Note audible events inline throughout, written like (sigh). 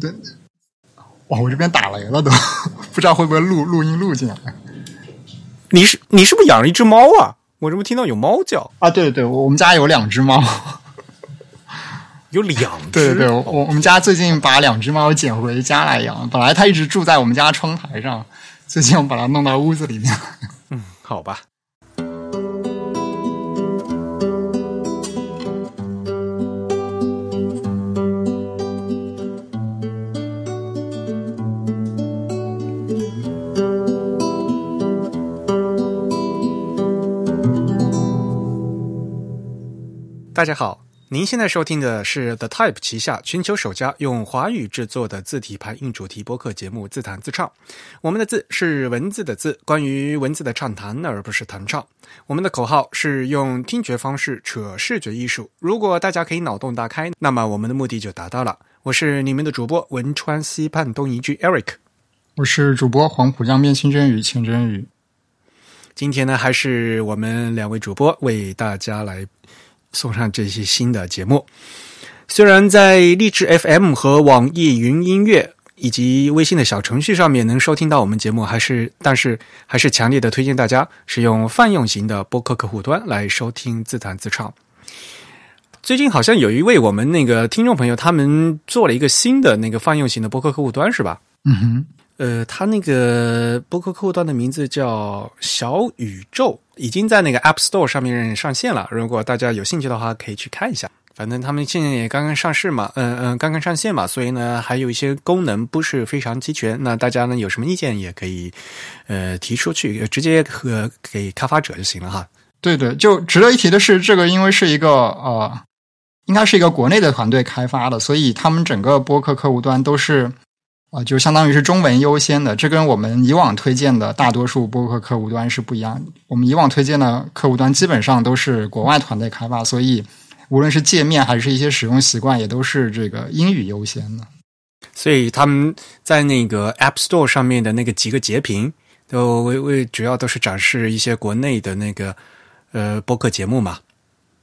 对，哇，我这边打雷了都，不知道会不会录录音录进来。你是你是不是养了一只猫啊？我怎么听到有猫叫啊？对对对，我们家有两只猫，(laughs) 有两只。对对对，我我们家最近把两只猫捡回家来养，本来它一直住在我们家窗台上，最近我把它弄到屋子里面。嗯，好吧。大家好，您现在收听的是 The Type 旗下全球首家用华语制作的字体排印主题播客节目《自弹自唱》。我们的字是文字的字，关于文字的畅谈，而不是弹唱。我们的口号是用听觉方式扯视觉艺术。如果大家可以脑洞大开，那么我们的目的就达到了。我是你们的主播汶川西畔东一居 Eric，我是主播黄浦江边清真鱼清真鱼。今天呢，还是我们两位主播为大家来。送上这些新的节目，虽然在荔枝 FM 和网易云音乐以及微信的小程序上面能收听到我们节目，还是但是还是强烈的推荐大家使用泛用型的播客客户端来收听自弹自唱。最近好像有一位我们那个听众朋友，他们做了一个新的那个泛用型的播客客户端，是吧？嗯哼。呃，他那个播客客户端的名字叫小宇宙，已经在那个 App Store 上面上线了。如果大家有兴趣的话，可以去看一下。反正他们现在也刚刚上市嘛，嗯嗯，刚刚上线嘛，所以呢，还有一些功能不是非常齐全。那大家呢有什么意见也可以呃提出去，直接和给开发者就行了哈。对对，就值得一提的是，这个因为是一个呃，应该是一个国内的团队开发的，所以他们整个播客客户端都是。啊，就相当于是中文优先的，这跟我们以往推荐的大多数播客客户端是不一样。我们以往推荐的客户端基本上都是国外团队开发，所以无论是界面还是一些使用习惯，也都是这个英语优先的。所以他们在那个 App Store 上面的那个几个截屏，都为为主要都是展示一些国内的那个呃播客节目嘛。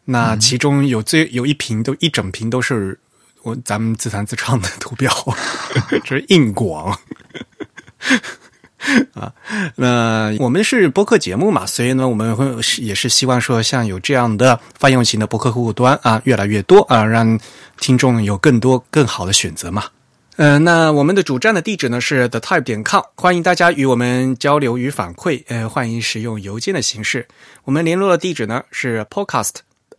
那其中有最有一屏都一整屏都是。我咱们自弹自唱的图标，(laughs) 这是硬广 (laughs) 啊。那我们是播客节目嘛，所以呢，我们会也是希望说，像有这样的泛用型的播客客户端啊，越来越多啊，让听众有更多更好的选择嘛。呃，那我们的主站的地址呢是 the type 点 com，欢迎大家与我们交流与反馈。呃，欢迎使用邮件的形式。我们联络的地址呢是 podcast。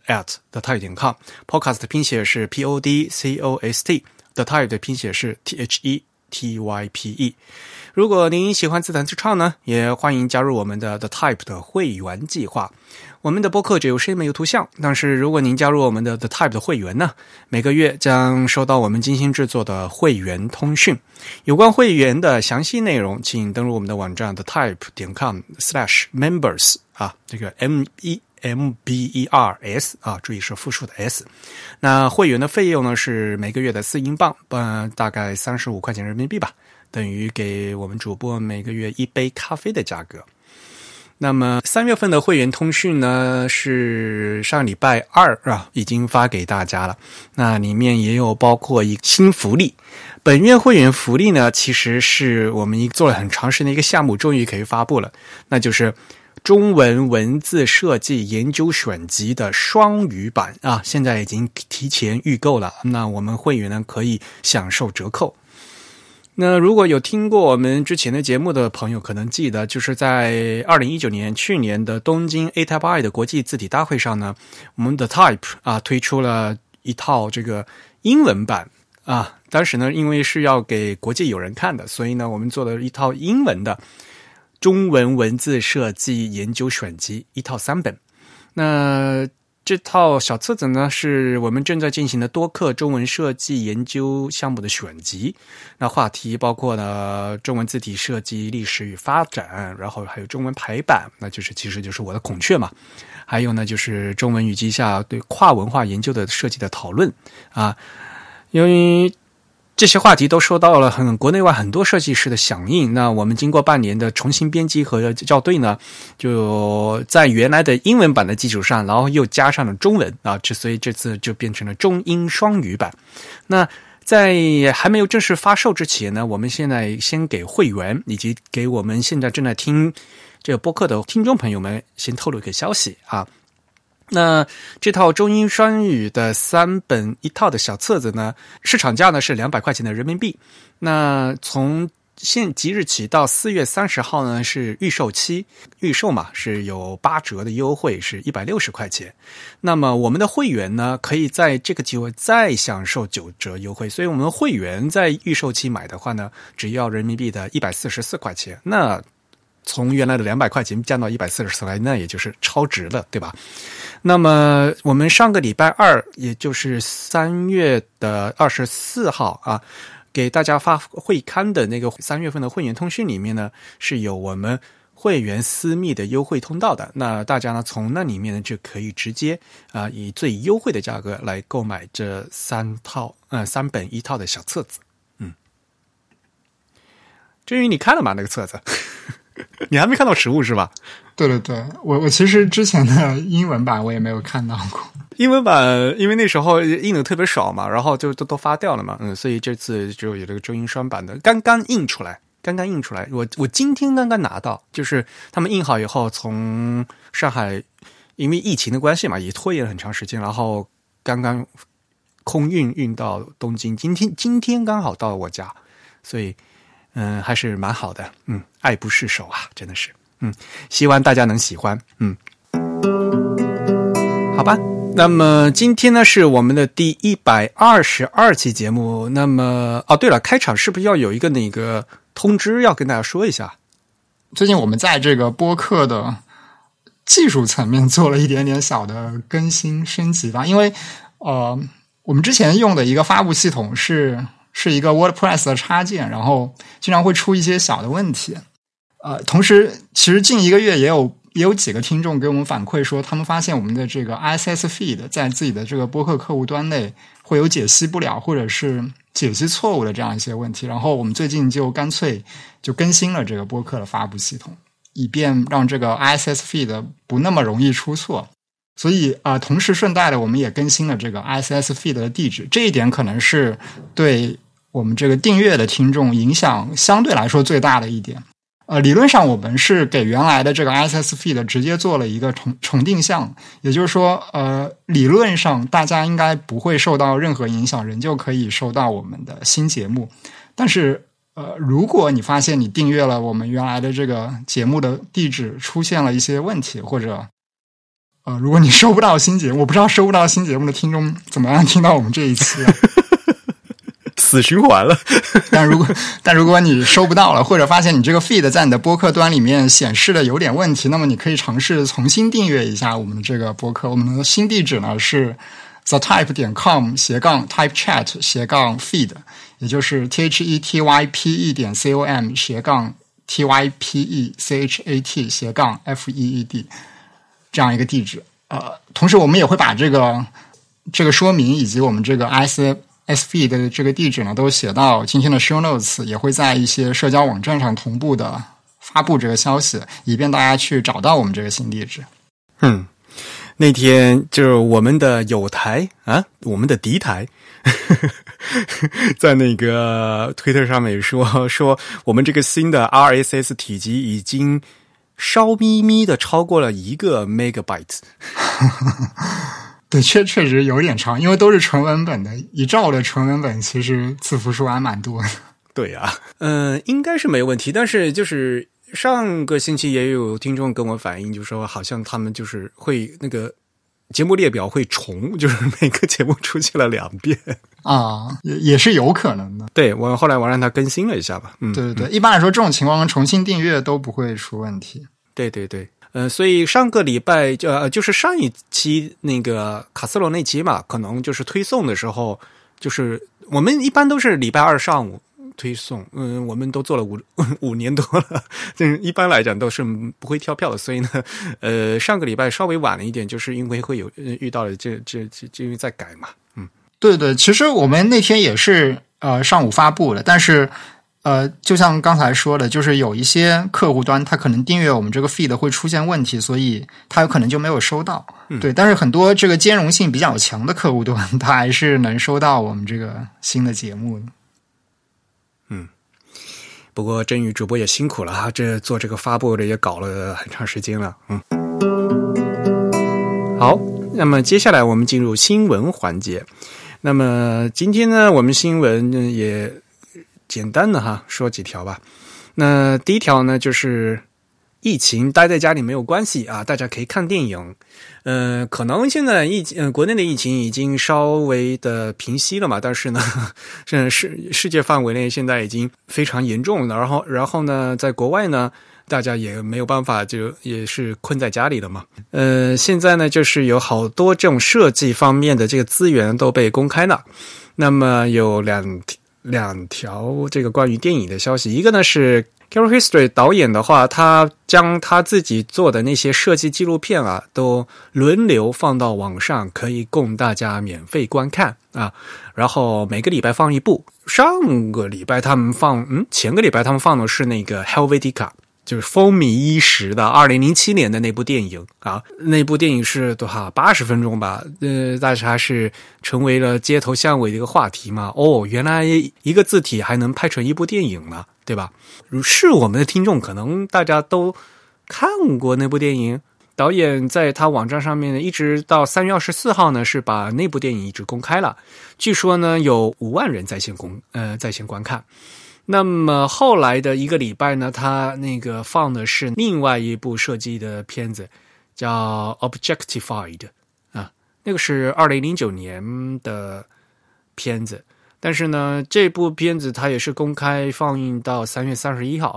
At the type 点 com，podcast 的拼写是 p o d c o s t，the type 的拼写是 t h e t y p e。如果您喜欢自弹自唱呢，也欢迎加入我们的 the type 的会员计划。我们的播客只有声音没有图像，但是如果您加入我们的 the type 的会员呢，每个月将收到我们精心制作的会员通讯。有关会员的详细内容，请登录我们的网站 the type 点 com slash members 啊，这个 m e。M B E R S 啊，注意是复数的 S。那会员的费用呢是每个月的四英镑，呃，大概三十五块钱人民币吧，等于给我们主播每个月一杯咖啡的价格。那么三月份的会员通讯呢是上礼拜二啊，已经发给大家了。那里面也有包括一新福利。本月会员福利呢，其实是我们一做了很长时间的一个项目，终于可以发布了，那就是。中文文字设计研究选集的双语版啊，现在已经提前预购了。那我们会员呢可以享受折扣。那如果有听过我们之前的节目的朋友，可能记得，就是在二零一九年去年的东京 A Type I 的国际字体大会上呢，我们的 Type 啊推出了一套这个英文版啊。当时呢，因为是要给国际友人看的，所以呢，我们做了一套英文的。中文文字设计研究选集一套三本，那这套小册子呢，是我们正在进行的多课中文设计研究项目的选集。那话题包括了中文字体设计历史与发展，然后还有中文排版，那就是其实就是我的孔雀嘛。还有呢，就是中文语境下对跨文化研究的设计的讨论啊，由于。这些话题都受到了很国内外很多设计师的响应。那我们经过半年的重新编辑和校对呢，就在原来的英文版的基础上，然后又加上了中文啊，这所以这次就变成了中英双语版。那在还没有正式发售之前呢，我们现在先给会员以及给我们现在正在听这个播客的听众朋友们先透露一个消息啊。那这套中英双语的三本一套的小册子呢，市场价呢是两百块钱的人民币。那从现即日起到四月三十号呢是预售期，预售嘛是有八折的优惠，是一百六十块钱。那么我们的会员呢，可以在这个机会再享受九折优惠。所以我们会员在预售期买的话呢，只要人民币的一百四十四块钱。那从原来的两百块钱降到一百四十四块，那也就是超值了，对吧？那么我们上个礼拜二，也就是三月的二十四号啊，给大家发会刊的那个三月份的会员通讯里面呢，是有我们会员私密的优惠通道的。那大家呢，从那里面呢就可以直接啊，以最优惠的价格来购买这三套呃三本一套的小册子。嗯，至于你看了吗？那个册子？(laughs) 你还没看到实物是吧？对对对，我我其实之前的英文版我也没有看到过。英文版因为那时候印的特别少嘛，然后就都都发掉了嘛，嗯，所以这次就有这个中英双版的，刚刚印出来，刚刚印出来。我我今天刚刚拿到，就是他们印好以后，从上海因为疫情的关系嘛，也拖延了很长时间，然后刚刚空运运到东京，今天今天刚好到我家，所以。嗯，还是蛮好的。嗯，爱不释手啊，真的是。嗯，希望大家能喜欢。嗯，好吧。那么今天呢是我们的第一百二十二期节目。那么哦，对了，开场是不是要有一个那个通知要跟大家说一下？最近我们在这个播客的技术层面做了一点点小的更新升级吧。因为呃，我们之前用的一个发布系统是。是一个 WordPress 的插件，然后经常会出一些小的问题。呃，同时，其实近一个月也有也有几个听众给我们反馈说，他们发现我们的这个 ISS feed 在自己的这个播客客户端内会有解析不了，或者是解析错误的这样一些问题。然后我们最近就干脆就更新了这个播客的发布系统，以便让这个 ISS feed 不那么容易出错。所以啊，同时顺带的，我们也更新了这个 ISS feed 的地址。这一点可能是对我们这个订阅的听众影响相对来说最大的一点。呃，理论上我们是给原来的这个 ISS feed 直接做了一个重重定向，也就是说，呃，理论上大家应该不会受到任何影响，仍旧可以收到我们的新节目。但是，呃，如果你发现你订阅了我们原来的这个节目的地址出现了一些问题，或者呃，如果你收不到新节目，我不知道收不到新节目的听众怎么样听到我们这一期啊？(laughs) 死循环了。(laughs) 但如果但如果你收不到了，或者发现你这个 feed 在你的播客端里面显示的有点问题，那么你可以尝试重新订阅一下我们的这个播客。我们的新地址呢是 the type 点 com 斜杠 type chat 斜杠 feed，也就是 t h e t y p e 点 c o m 斜杠 t y p e c h a t 斜杠 f e e d。这样一个地址，呃，同时我们也会把这个这个说明以及我们这个 S S V 的这个地址呢，都写到今天的 Show Notes，也会在一些社交网站上同步的发布这个消息，以便大家去找到我们这个新地址。嗯，那天就是我们的友台啊，我们的敌台，(laughs) 在那个推特上面说说我们这个新的 R S S 体积已经。烧咪咪的超过了一个 megabyte，(laughs) 对，确确实有点长，因为都是纯文本的，一兆的纯文本其实字符数还蛮多的。(laughs) 对呀，(laughs) 嗯，应该是没问题，但是就是上个星期也有听众跟我反映，就说好像他们就是会那个。节目列表会重，(laughs) 就是每个节目出现了两遍啊，也也是有可能的。对我后来我让他更新了一下吧。嗯，对对对，一般来说这种情况重新订阅都不会出问题。对对对，呃，所以上个礼拜就呃就是上一期那个卡斯罗那期嘛，可能就是推送的时候，就是我们一般都是礼拜二上午。推送，嗯，我们都做了五 (laughs) 五年多了，嗯，一般来讲都是不会跳票的，所以呢，呃，上个礼拜稍微晚了一点，就是因为会有遇到了这这这因为在改嘛，嗯，对对，其实我们那天也是呃上午发布的，但是呃，就像刚才说的，就是有一些客户端，它可能订阅我们这个 feed 会出现问题，所以它有可能就没有收到。对，但是很多这个兼容性比较强的客户端，(laughs) 它还是能收到我们这个新的节目的。不过真宇主播也辛苦了哈，这做这个发布的也搞了很长时间了。嗯，好，那么接下来我们进入新闻环节。那么今天呢，我们新闻也简单的哈说几条吧。那第一条呢，就是疫情待在家里没有关系啊，大家可以看电影。呃，可能现在疫呃国内的疫情已经稍微的平息了嘛，但是呢，(laughs) 这世世界范围内现在已经非常严重了。然后，然后呢，在国外呢，大家也没有办法，就也是困在家里了嘛。呃，现在呢，就是有好多这种设计方面的这个资源都被公开了。那么有两两条这个关于电影的消息，一个呢是。Gary History 导演的话，他将他自己做的那些设计纪录片啊，都轮流放到网上，可以供大家免费观看啊。然后每个礼拜放一部。上个礼拜他们放，嗯，前个礼拜他们放的是那个 Helvetica，就是风靡一时的二零零七年的那部电影啊。那部电影是多少？八十分钟吧。呃，但是还是成为了街头巷尾的一个话题嘛。哦，原来一个字体还能拍成一部电影呢。对吧？是我们的听众，可能大家都看过那部电影。导演在他网站上面呢，一直到三月二十四号呢，是把那部电影一直公开了。据说呢，有五万人在线公呃在线观看。那么后来的一个礼拜呢，他那个放的是另外一部设计的片子，叫《Objectified》啊，那个是二零零九年的片子。但是呢，这部片子它也是公开放映到三月三十一号，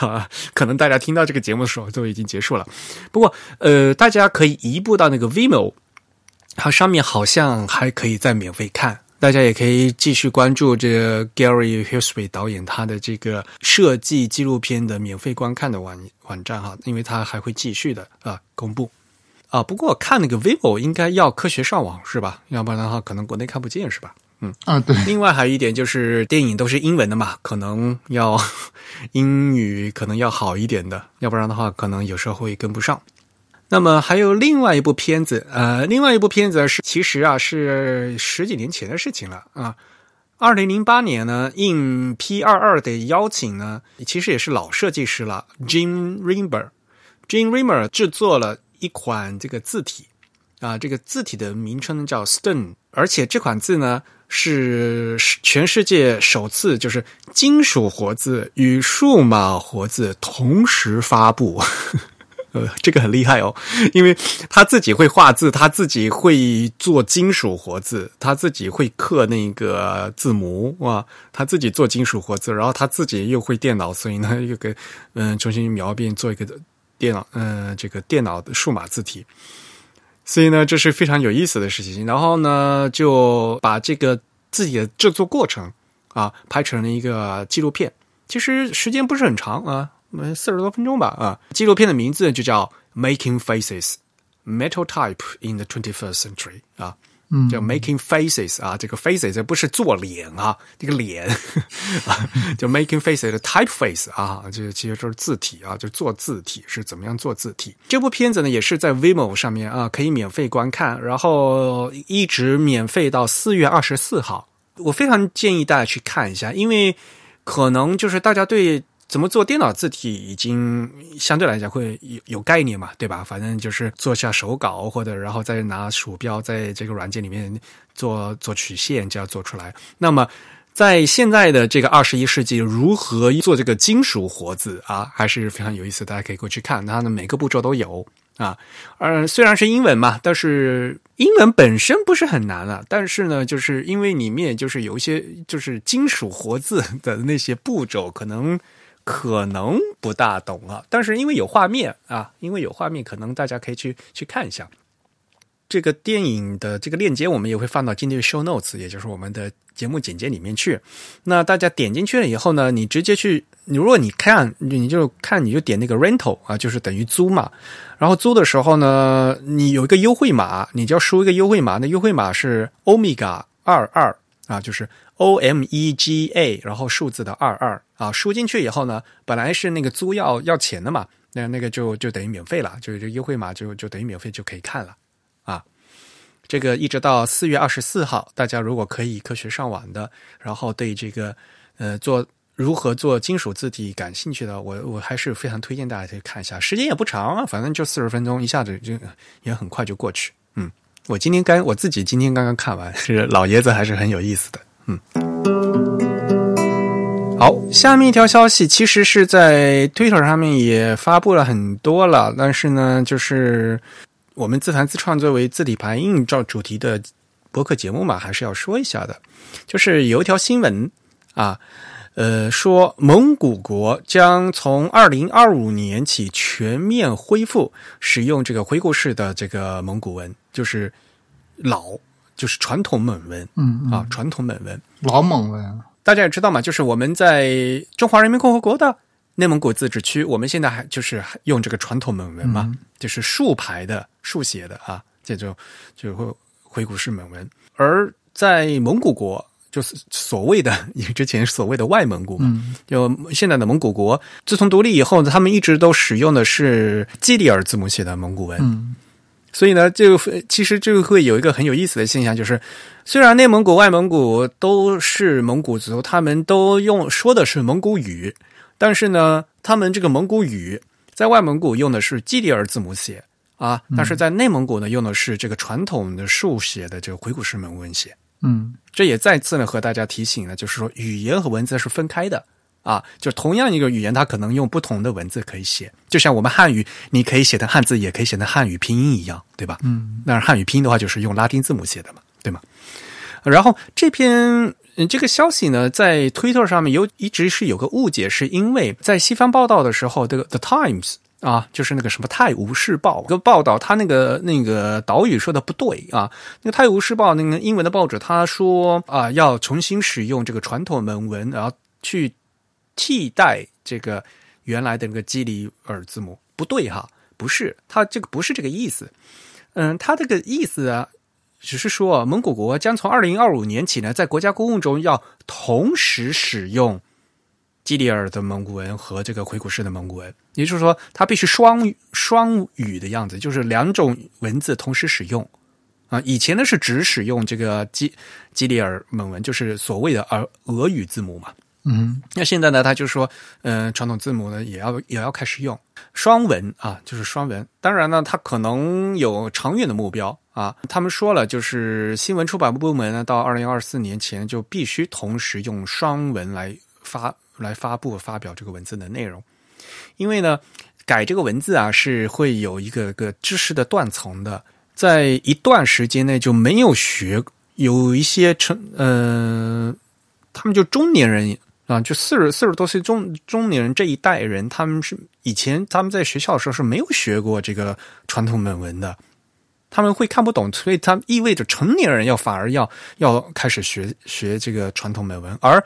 啊，(laughs) 可能大家听到这个节目的时候都已经结束了。不过，呃，大家可以移步到那个 Vimeo，它上面好像还可以再免费看。大家也可以继续关注这个 Gary h i l s b y 导演他的这个设计纪录片的免费观看的网网站哈，因为他还会继续的啊公布啊。不过看那个 Vivo 应该要科学上网是吧？要不然的话可能国内看不见是吧？嗯啊，对。另外还有一点就是电影都是英文的嘛，可能要 (laughs) 英语可能要好一点的，要不然的话可能有时候会跟不上。那么还有另外一部片子，呃，另外一部片子是其实啊是十几年前的事情了啊。二零零八年呢，应 P 二二的邀请呢，其实也是老设计师了，Jim Rimmer，Jim Rimmer 制作了一款这个字体啊，这个字体的名称叫 Stone，而且这款字呢。是全世界首次，就是金属活字与数码活字同时发布，呃，这个很厉害哦，因为他自己会画字，他自己会做金属活字，他自己会刻那个字母哇，他自己做金属活字，然后他自己又会电脑，所以呢，又给嗯重新描边做一个电脑，嗯，这个电脑的数码字体。所以呢，这是非常有意思的事情。然后呢，就把这个自己的制作过程啊拍成了一个纪录片。其实时间不是很长啊，四十多分钟吧啊。纪录片的名字就叫《Making Faces: Metal Type in the Twenty First Century》啊。嗯叫 making faces 啊，这个 faces 这不是做脸啊，这个脸 (laughs) 啊，叫 making faces 的 typeface 啊，这其实就是字体啊，就做字体是怎么样做字体。这部片子呢也是在 Vimeo 上面啊，可以免费观看，然后一直免费到四月二十四号。我非常建议大家去看一下，因为可能就是大家对。怎么做电脑字体已经相对来讲会有有概念嘛，对吧？反正就是做下手稿，或者然后再拿鼠标在这个软件里面做做曲线，就要做出来。那么在现在的这个二十一世纪，如何做这个金属活字啊，还是非常有意思。大家可以过去看，它的每个步骤都有啊。呃，虽然是英文嘛，但是英文本身不是很难啊。但是呢，就是因为里面就是有一些就是金属活字的那些步骤，可能。可能不大懂啊，但是因为有画面啊，因为有画面，可能大家可以去去看一下这个电影的这个链接，我们也会放到今天的 show notes，也就是我们的节目简介里面去。那大家点进去了以后呢，你直接去，你如果你看，你就看，你就点那个 rental 啊，就是等于租嘛。然后租的时候呢，你有一个优惠码，你就要输一个优惠码，那优惠码是 omega 二二啊，就是 O M E G A，然后数字的二二啊，输进去以后呢，本来是那个租要要钱的嘛，那那个就就等于免费了，就就优惠码就就等于免费就可以看了啊。这个一直到四月二十四号，大家如果可以科学上网的，然后对这个呃做如何做金属字体感兴趣的，我我还是非常推荐大家去看一下，时间也不长啊，反正就四十分钟，一下子就也很快就过去。嗯，我今天刚我自己今天刚刚看完，是老爷子还是很有意思的。嗯，好，下面一条消息其实是在 Twitter 上面也发布了很多了，但是呢，就是我们自弹自创作为字体排印照主题的博客节目嘛，还是要说一下的。就是有一条新闻啊，呃，说蒙古国将从二零二五年起全面恢复使用这个回顾式的这个蒙古文，就是老，就是传统蒙文。嗯啊，传统蒙文。老蒙文，大家也知道嘛，就是我们在中华人民共和国的内蒙古自治区，我们现在还就是用这个传统蒙文嘛，就是竖排的、竖写的啊，这种就会回古式蒙文。而在蒙古国，就是所谓的你之前所谓的外蒙古嘛，就现在的蒙古国，自从独立以后，他们一直都使用的是基里尔字母写的蒙古文。嗯所以呢，就其实就会有一个很有意思的现象，就是虽然内蒙古、外蒙古都是蒙古族，他们都用说的是蒙古语，但是呢，他们这个蒙古语在外蒙古用的是基里尔字母写啊，但是在内蒙古呢用的是这个传统的竖写的这个回古式蒙文写。嗯。这也再次呢和大家提醒呢，就是说语言和文字是分开的啊，就同样一个语言，它可能用不同的文字可以写，就像我们汉语，你可以写的汉字，也可以写的汉语拼音一样，对吧？嗯但是汉语拼音的话，就是用拉丁字母写的嘛，对吗？然后这篇嗯这个消息呢，在 Twitter 上面有一直是有个误解，是因为在西方报道的时候，这个 The Times 啊，就是那个什么《泰晤士报》个报道，他那个那个岛屿说的不对啊。那个《泰晤士报》那个英文的报纸，他说啊，要重新使用这个传统文文，然后去替代这个原来的那个基里尔字母，不对哈，不是，他这个不是这个意思。嗯，他这个意思啊，只是说蒙古国将从二零二五年起呢，在国家公务中要同时使用基里尔的蒙古文和这个回古式的蒙古文，也就是说，它必须双双语的样子，就是两种文字同时使用。啊，以前呢是只使用这个基基里尔蒙文，就是所谓的俄俄语字母嘛。嗯那现在呢，他就说，嗯、传统字母呢也要也要开始用双文啊，就是双文。当然呢，他可能有长远的目标啊。他们说了，就是新闻出版部门呢，到二零二四年前就必须同时用双文来发来发布发表这个文字的内容，因为呢，改这个文字啊是会有一个个知识的断层的，在一段时间内就没有学，有一些成呃，他们就中年人。啊，就四十四十多岁中中年人这一代人，他们是以前他们在学校的时候是没有学过这个传统美文的，他们会看不懂，所以他意味着成年人要反而要要开始学学这个传统美文，而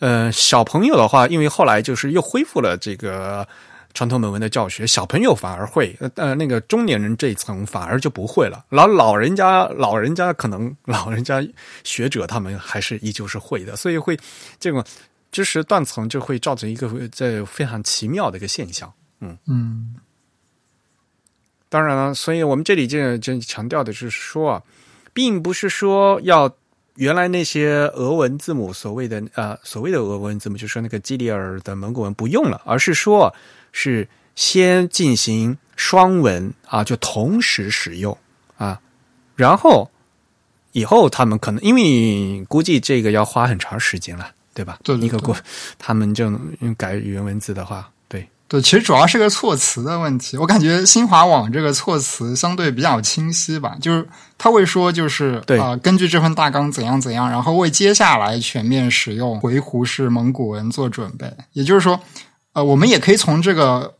呃小朋友的话，因为后来就是又恢复了这个传统美文的教学，小朋友反而会，呃那个中年人这一层反而就不会了，老老人家老人家可能老人家学者他们还是依旧是会的，所以会这种。知识断层就会造成一个这非常奇妙的一个现象。嗯。嗯。当然了，所以我们这里就就强调的是说啊，并不是说要原来那些俄文字母所谓的呃所谓的俄文字母，就是说那个基里尔的蒙古文不用了，而是说是先进行双文啊，就同时使用啊，然后以后他们可能因为估计这个要花很长时间了，对吧？对对对一个国他们就改语言文字的话，对。对，其实主要是个措辞的问题。我感觉新华网这个措辞相对比较清晰吧，就是他会说，就是啊呃，根据这份大纲怎样怎样，然后为接下来全面使用回鹘式蒙古文做准备。也就是说，呃，我们也可以从这个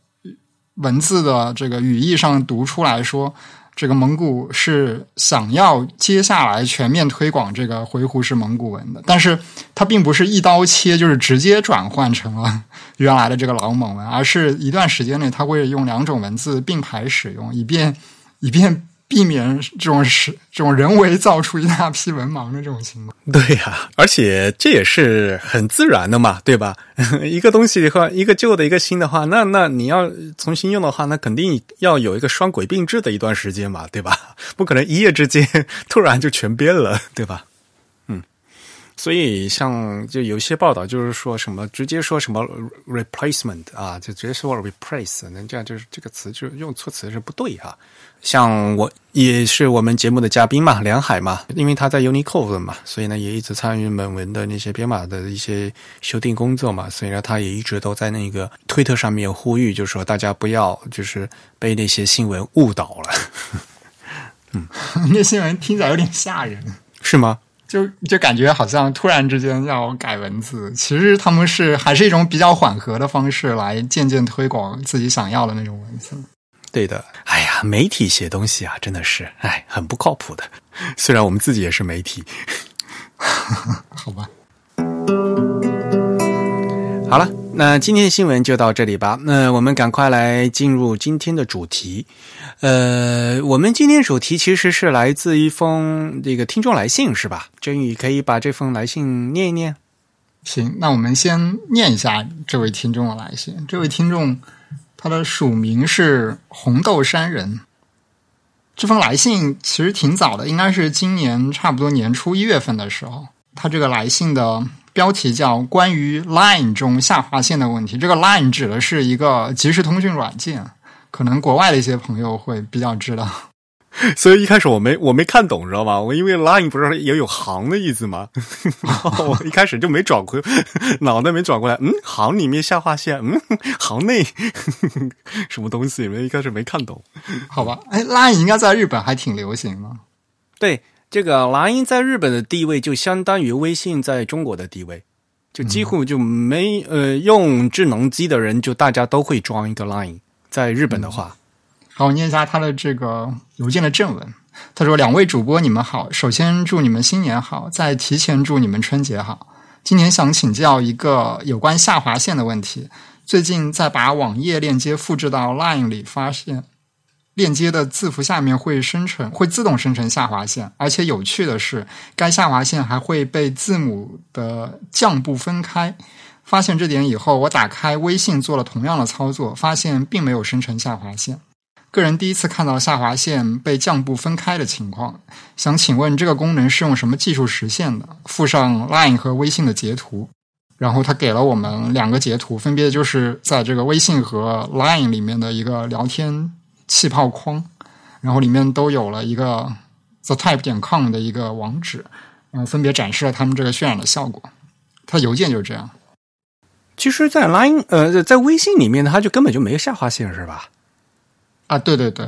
文字的这个语义上读出来说，这个蒙古是想要接下来全面推广这个回鹘式蒙古文的，但是它并不是一刀切，就是直接转换成了 (laughs) 原来的这个老蒙文，而是一段时间内它会用两种文字并排使用，以便以便避免这种是这种人为造出一大批文盲的这种情况。对呀、而且这也是很自然的嘛，对吧？(laughs) 一个东西的话，一个旧的，一个新的话，那那你要重新用的话，那肯定要有一个双轨并置的一段时间嘛，对吧？不可能一夜之间 (laughs) 突然就全变了，对吧？嗯，所以像就有些报道就是说什么直接说什么 replacement 啊，就直接说 replace，那这样就是这个词就用错词是不对啊。像我也是我们节目的嘉宾嘛，梁海嘛，因为他在 Unicode 嘛，所以呢也一直参与本文的那些编码的一些修订工作嘛，所以呢他也一直都在那个推特上面呼吁，就是说大家不要就是被那些新闻误导了，(laughs) 嗯 (laughs) 那新闻听起来有点吓人，是吗？就就感觉好像突然之间要改文字，其实他们是还是一种比较缓和的方式来渐渐推广自己想要的那种文字。对的，哎呀，媒体写东西啊，真的是哎很不靠谱的，虽然我们自己也是媒体。(laughs) 好吧，好了，那今天的新闻就到这里吧。那我们赶快来进入今天的主题。呃，我们今天主题其实是来自一封这个听众来信，是吧？真宇可以把这封来信念一念。行，那我们先念一下这位听众的来信。这位听众他的署名是红豆山人。这封来信其实挺早的，应该是今年差不多年初一月份的时候。他这个来信的标题叫“关于 Line 中下划线的问题”。这个 Line 指的是一个即时通讯软件，可能国外的一些朋友会比较知道。(laughs) 所以一开始我没我没看懂，知道吗？我因为 line 不是也有行的意思吗？(laughs) 我一开始就没转过，(laughs) 脑袋没转过来。嗯，行里面下划线，嗯，行内什么东西？没一开始没看懂。好吧，哎，Line 应该在日本还挺流行的。对，这个 Line 在日本的地位就相当于微信在中国的地位，就几乎就没、呃用智能机的人就大家都会装一个 Line。在日本的话，好，我念一下他的这个邮件的正文。他说：“两位主播，你们好。首先祝你们新年好，再提前祝你们春节好。今年想请教一个有关下划线的问题。最近在把网页链接复制到 Line 里，发现链接的字符下面会生成，会自动生成下划线，而且有趣的是，该下划线还会被字母的降部分开。发现这点以后，我打开微信做了同样的操作，发现并没有生成下划线。个人第一次看到下划线被降部分开的情况，想请问这个功能是用什么技术实现的？附上 Line 和微信的截图，然后他给了我们两个截图，分别就是在这个微信和 Line 里面的一个聊天气泡框，然后里面都有了一个 the type 点 com 的一个网址，然后分别展示了他们这个渲染的效果。它邮件就是这样。其实，在 Line 呃，在微信里面，它就根本就没有下划线，是吧？啊，对对对，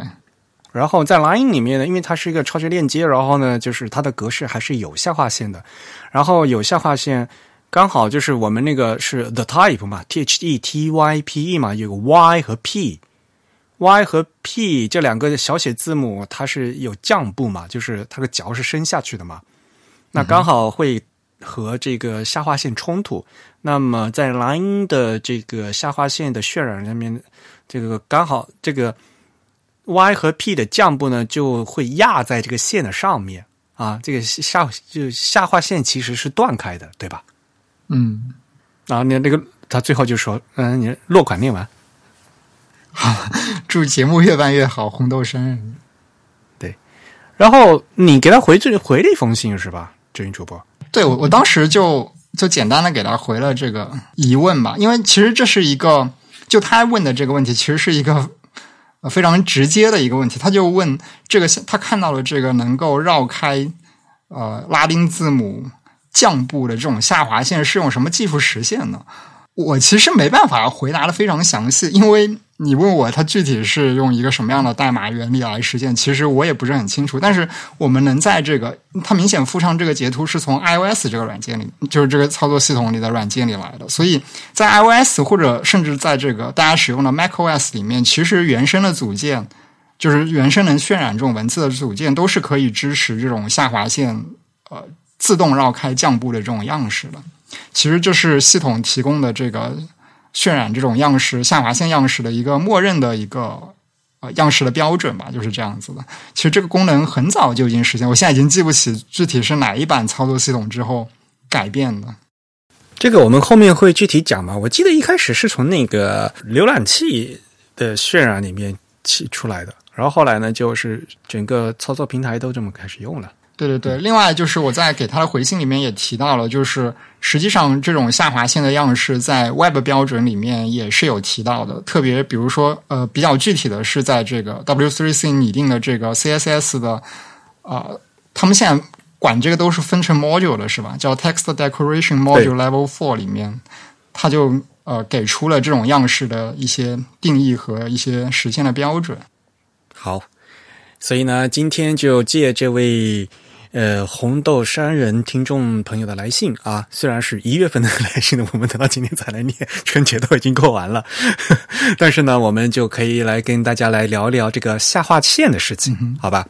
然后在 Line 里面呢，因为它是一个超级链接，然后呢，就是它的格式还是有下划线的，然后有下划线，刚好就是我们那个是 the type 嘛，T H E T Y P E 嘛，有个 Y 和 P，Y 和 P 这两个小写字母它是有降部嘛，就是它的角是伸下去的嘛，那刚好会和这个下划线冲突。那么在 Line 的这个下划线的渲染上面，这个刚好这个。Y 和 P 的降部呢，就会压在这个线的上面啊。这个下就下划线其实是断开的，对吧？嗯，然后你，那个他最后就说：“嗯，你落款念完。(laughs) 祝节目越办越好，红豆生日。”对然后你给他回这回了一封信是吧？志云主播，对我，我当时就就简单的给他回了这个疑问吧，因为其实这是一个，就他问的这个问题，其实是一个。呃，非常直接的一个问题，他就问这个，他看到了这个能够绕开呃拉丁字母降部的这种下划线是用什么技术实现的？我其实没办法回答的非常详细，因为你问我它具体是用一个什么样的代码原理来实现，其实我也不是很清楚。但是我们能在这个，它明显附上这个截图是从 iOS 这个软件里，就是这个操作系统里的软件里来的，所以在 iOS 或者甚至在这个大家使用的 macOS 里面，其实原生的组件，就是原生能渲染这种文字的组件，都是可以支持这种下划线呃自动绕开降部的这种样式的。其实就是系统提供的这个渲染这种样式下划线样式的一个默认的一个呃样式的标准吧，就是这样子的。其实这个功能很早就已经实现，我现在已经记不起具体是哪一版操作系统之后改变的。这个我们后面会具体讲嘛。我记得一开始是从那个浏览器的渲染里面起出来的，然后后来呢，就是整个操作平台都这么开始用了。对对对，另外就是我在给他的回信里面也提到了，就是实际上这种下划线的样式在 Web 标准里面也是有提到的，特别比如说呃比较具体的是在这个 W3C 拟定的这个 CSS 的呃，他们现在管这个都是分成 module 的是吧？叫 Text Decoration Module Level Four 里面，它就呃给出了这种样式的一些定义和一些实现的标准。好，所以呢，今天就借这位。呃，红豆山人听众朋友的来信啊，虽然是一月份的来信呢，我们等到今天才来念，春节都已经过完了，(laughs) 但是呢，我们就可以来跟大家来聊聊这个下划线的事情，好吧？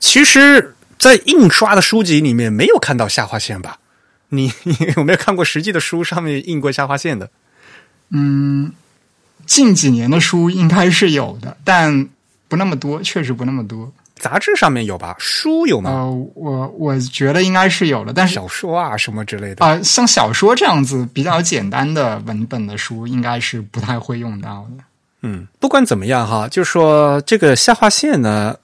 其实，在印刷的书籍里面没有看到下划线吧？你你有没有看过实际的书上面印过下划线的？嗯，近几年的书应该是有的，但不那么多，确实不那么多。杂志上面有吧？书有吗？呃，我我觉得应该是有的，但是小说啊什么之类的啊，像小说这样子比较简单的文本的书，应该是不太会用到的。嗯，不管怎么样哈，就是说这个下划线呢，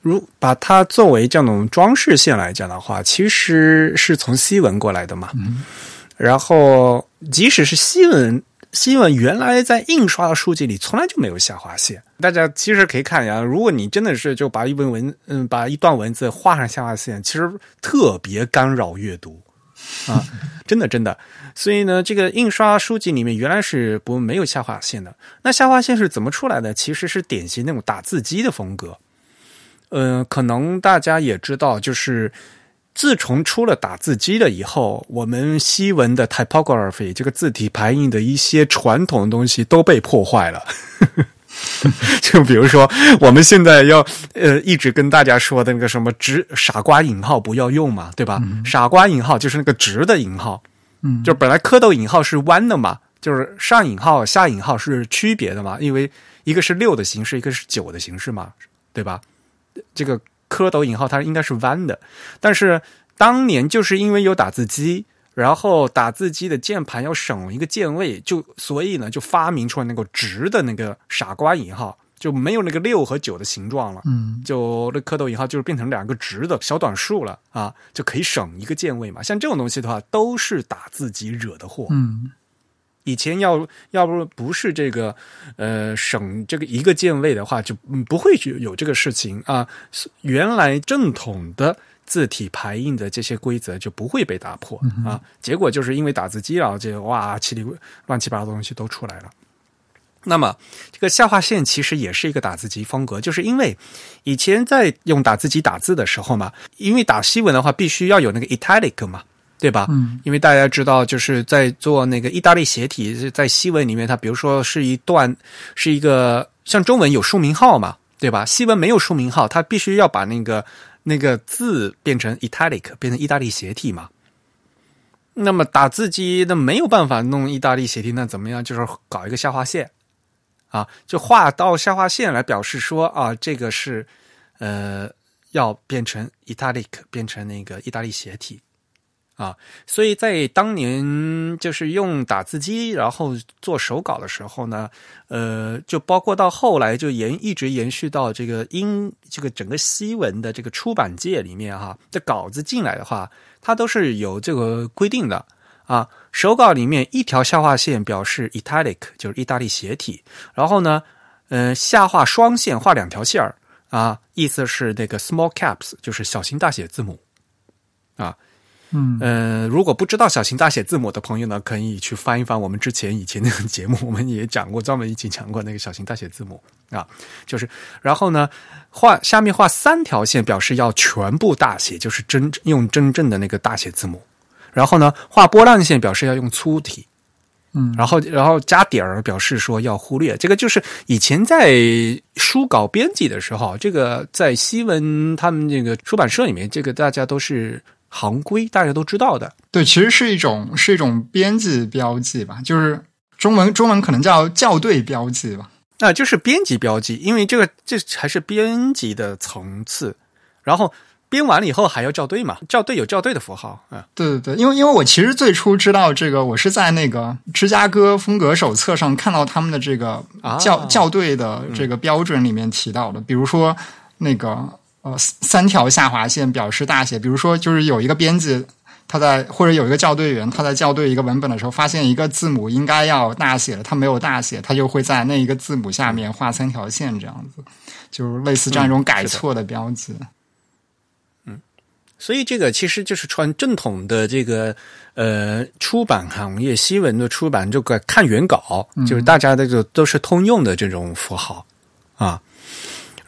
如把它作为这种装饰线来讲的话，其实是从西文过来的嘛。嗯，然后即使是西文。新闻原来在印刷的书籍里从来就没有下划线，大家其实可以看一下，如果你真的是就把一本文，嗯，把一段文字画上下划线，其实特别干扰阅读啊，真的真的。所以呢，这个印刷书籍里面原来是不没有下划线的。那下划线是怎么出来的？其实是典型那种打字机的风格。嗯，可能大家也知道，就是。自从出了打字机了以后，我们西文的 typography 这个字体排印的一些传统的东西都被破坏了。(laughs) 就比如说，我们现在要呃一直跟大家说的那个什么直傻瓜引号不要用嘛，对吧？傻瓜引号就是那个直的引号，嗯，就本来蝌蚪引号是弯的嘛，就是上引号下引号是区别的嘛，因为一个是六的形式，一个是九的形式嘛，对吧？这个。蝌蚪引号它应该是弯的，但是当年就是因为有打字机，然后打字机的键盘要省一个键位，就所以呢就发明出来那个直的那个傻瓜引号，就没有那个六和九的形状了。嗯，就那蝌蚪引号就是变成两个直的小短竖了啊，就可以省一个键位嘛。像这种东西的话，都是打字机惹的祸。嗯。以前要要不不是这个，呃，省这个一个键位的话，就不会有这个事情啊。原来正统的字体排印的这些规则就不会被打破啊。结果就是因为打字机啊，这哇，七里乱七八糟的东西都出来了。那么这个下划线其实也是一个打字机风格，就是因为以前在用打字机打字的时候嘛，因为打西文的话必须要有那个 italic 嘛。对吧？嗯，因为大家知道，就是在做那个意大利斜体，在西文里面，它比如说是一段，是一个像中文有书名号嘛，对吧？西文没有书名号，它必须要把那个那个字变成 italic，变成意大利斜体嘛。那么打字机那没有办法弄意大利斜体，那怎么样？就是搞一个下划线啊，就画到下划线来表示说啊，这个是呃要变成 italic，变成那个意大利斜体。啊，所以在当年就是用打字机，然后做手稿的时候呢，呃，就包括到后来就延一直延续到这个英这个整个西文的这个出版界里面哈，这稿子进来的话，它都是有这个规定的啊。手稿里面一条下划线表示 italic，就是意大利斜体，然后呢，嗯，下划双线画两条线儿啊，意思是那个 small caps，就是小型大写字母啊。嗯。呃，如果不知道小型大写字母的朋友呢，可以去翻一翻我们之前以前那个节目，我们也讲过，专门一起讲过那个小型大写字母。啊，就是，然后呢，画下面画三条线，表示要全部大写，就是真用真正的那个大写字母，然后呢，画波浪线表示要用粗体，嗯，然后然后加点儿表示说要忽略，这个就是以前在书稿编辑的时候，这个在西文他们这个出版社里面，这个大家都是。行规大家都知道的，对，其实是一种是一种编辑标记吧，就是中文中文可能叫校对标记吧。那就是编辑标记，因为这个这还是编辑的层次，然后编完了以后还要校对嘛，校对有校对的符号啊。对对对，因为因为我其实最初知道这个，我是在那个芝加哥风格手册上看到他们的这个啊校、校对的这个标准里面提到的，比如说那个呃三条下划线表示大写，比如说就是有一个编辑。他在或者有一个校对员，他在校对一个文本的时候，发现一个字母应该要大写了，他没有大写，他就会在那一个字母下面画三条线，这样子，就是类似这样一种改错的标记。嗯所以这个其实就是传正统的这个呃出版行业新闻的出版这个看原稿，就是大家的这个都是通用的这种符号啊。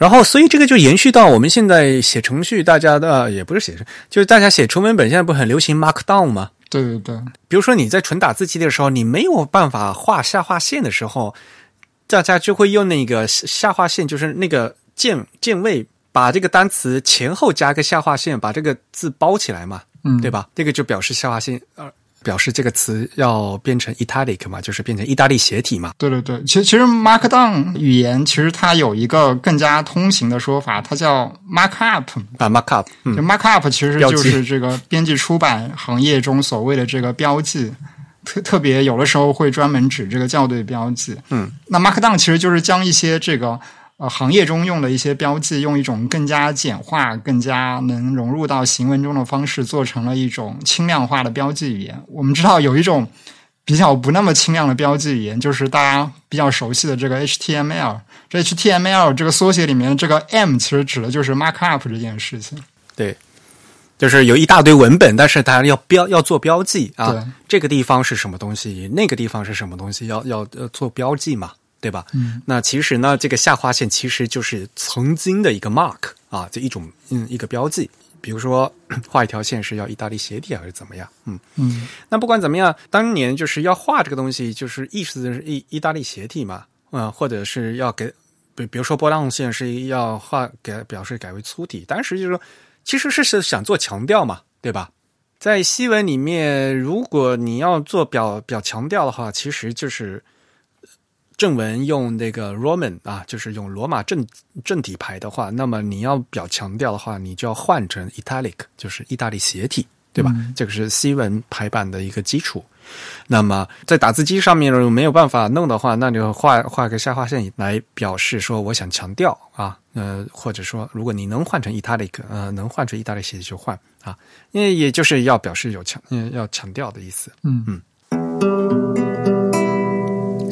然后，所以这个就延续到我们现在写程序，大家的也不是写，就是大家写纯文本，现在不很流行 Markdown 吗？对对对，比如说你在纯打字机的时候，你没有办法画下划线的时候，大家就会用那个下划线，就是那个键键位，把这个单词前后加个下划线，把这个字包起来嘛，嗯，对吧？这个就表示下划线，呃，表示这个词要变成 italic 嘛，就是变成意大利斜体嘛。对对对，其实其实 Markdown 语言其实它有一个更加通行的说法，它叫 Markup。啊，markup，嗯就 Markup 其实就是这个编辑出版行业中所谓的这个标记，特特别有的时候会专门指这个校对标记。嗯，那 Markdown 其实就是将一些这个呃行业中用的一些标记，用一种更加简化、更加能融入到行文中的方式，做成了一种轻量化的标记语言。我们知道有一种比较不那么轻量的标记语言，就是大家比较熟悉的这个 HTML。这 HTML 这个缩写里面这个 M，其实指的就是 markup 这件事情。对，就是有一大堆文本，但是大家要标要做标记对啊，这个地方是什么东西，那个地方是什么东西，要要要做标记嘛，对吧？嗯，那其实呢，这个下划线其实就是曾经的一个 mark 啊，这一种嗯一个标记。比如说画一条线是要意大利斜体还是怎么样？嗯，嗯那不管怎么样，当年就是要画这个东西，就是意思是意意大利斜体嘛，嗯、或者是要给，比比如说波浪线是要画给表示改为粗体，当时就是说其实是是想做强调嘛，对吧？在西文里面，如果你要做表表强调的话，其实就是正文用那个 Roman 啊，就是用罗马正正体排的话，那么你要表强调的话，你就要换成 Italic，就是意大利斜体，对吧？这个是西文排版的一个基础。那么在打字机上面如果没有办法弄的话，那就画画个下划线来表示说我想强调啊，呃，或者说如果你能换成 italic，呃，能换成意大利斜体就换啊，因为也就是要表示有强，嗯，要强调的意思。嗯嗯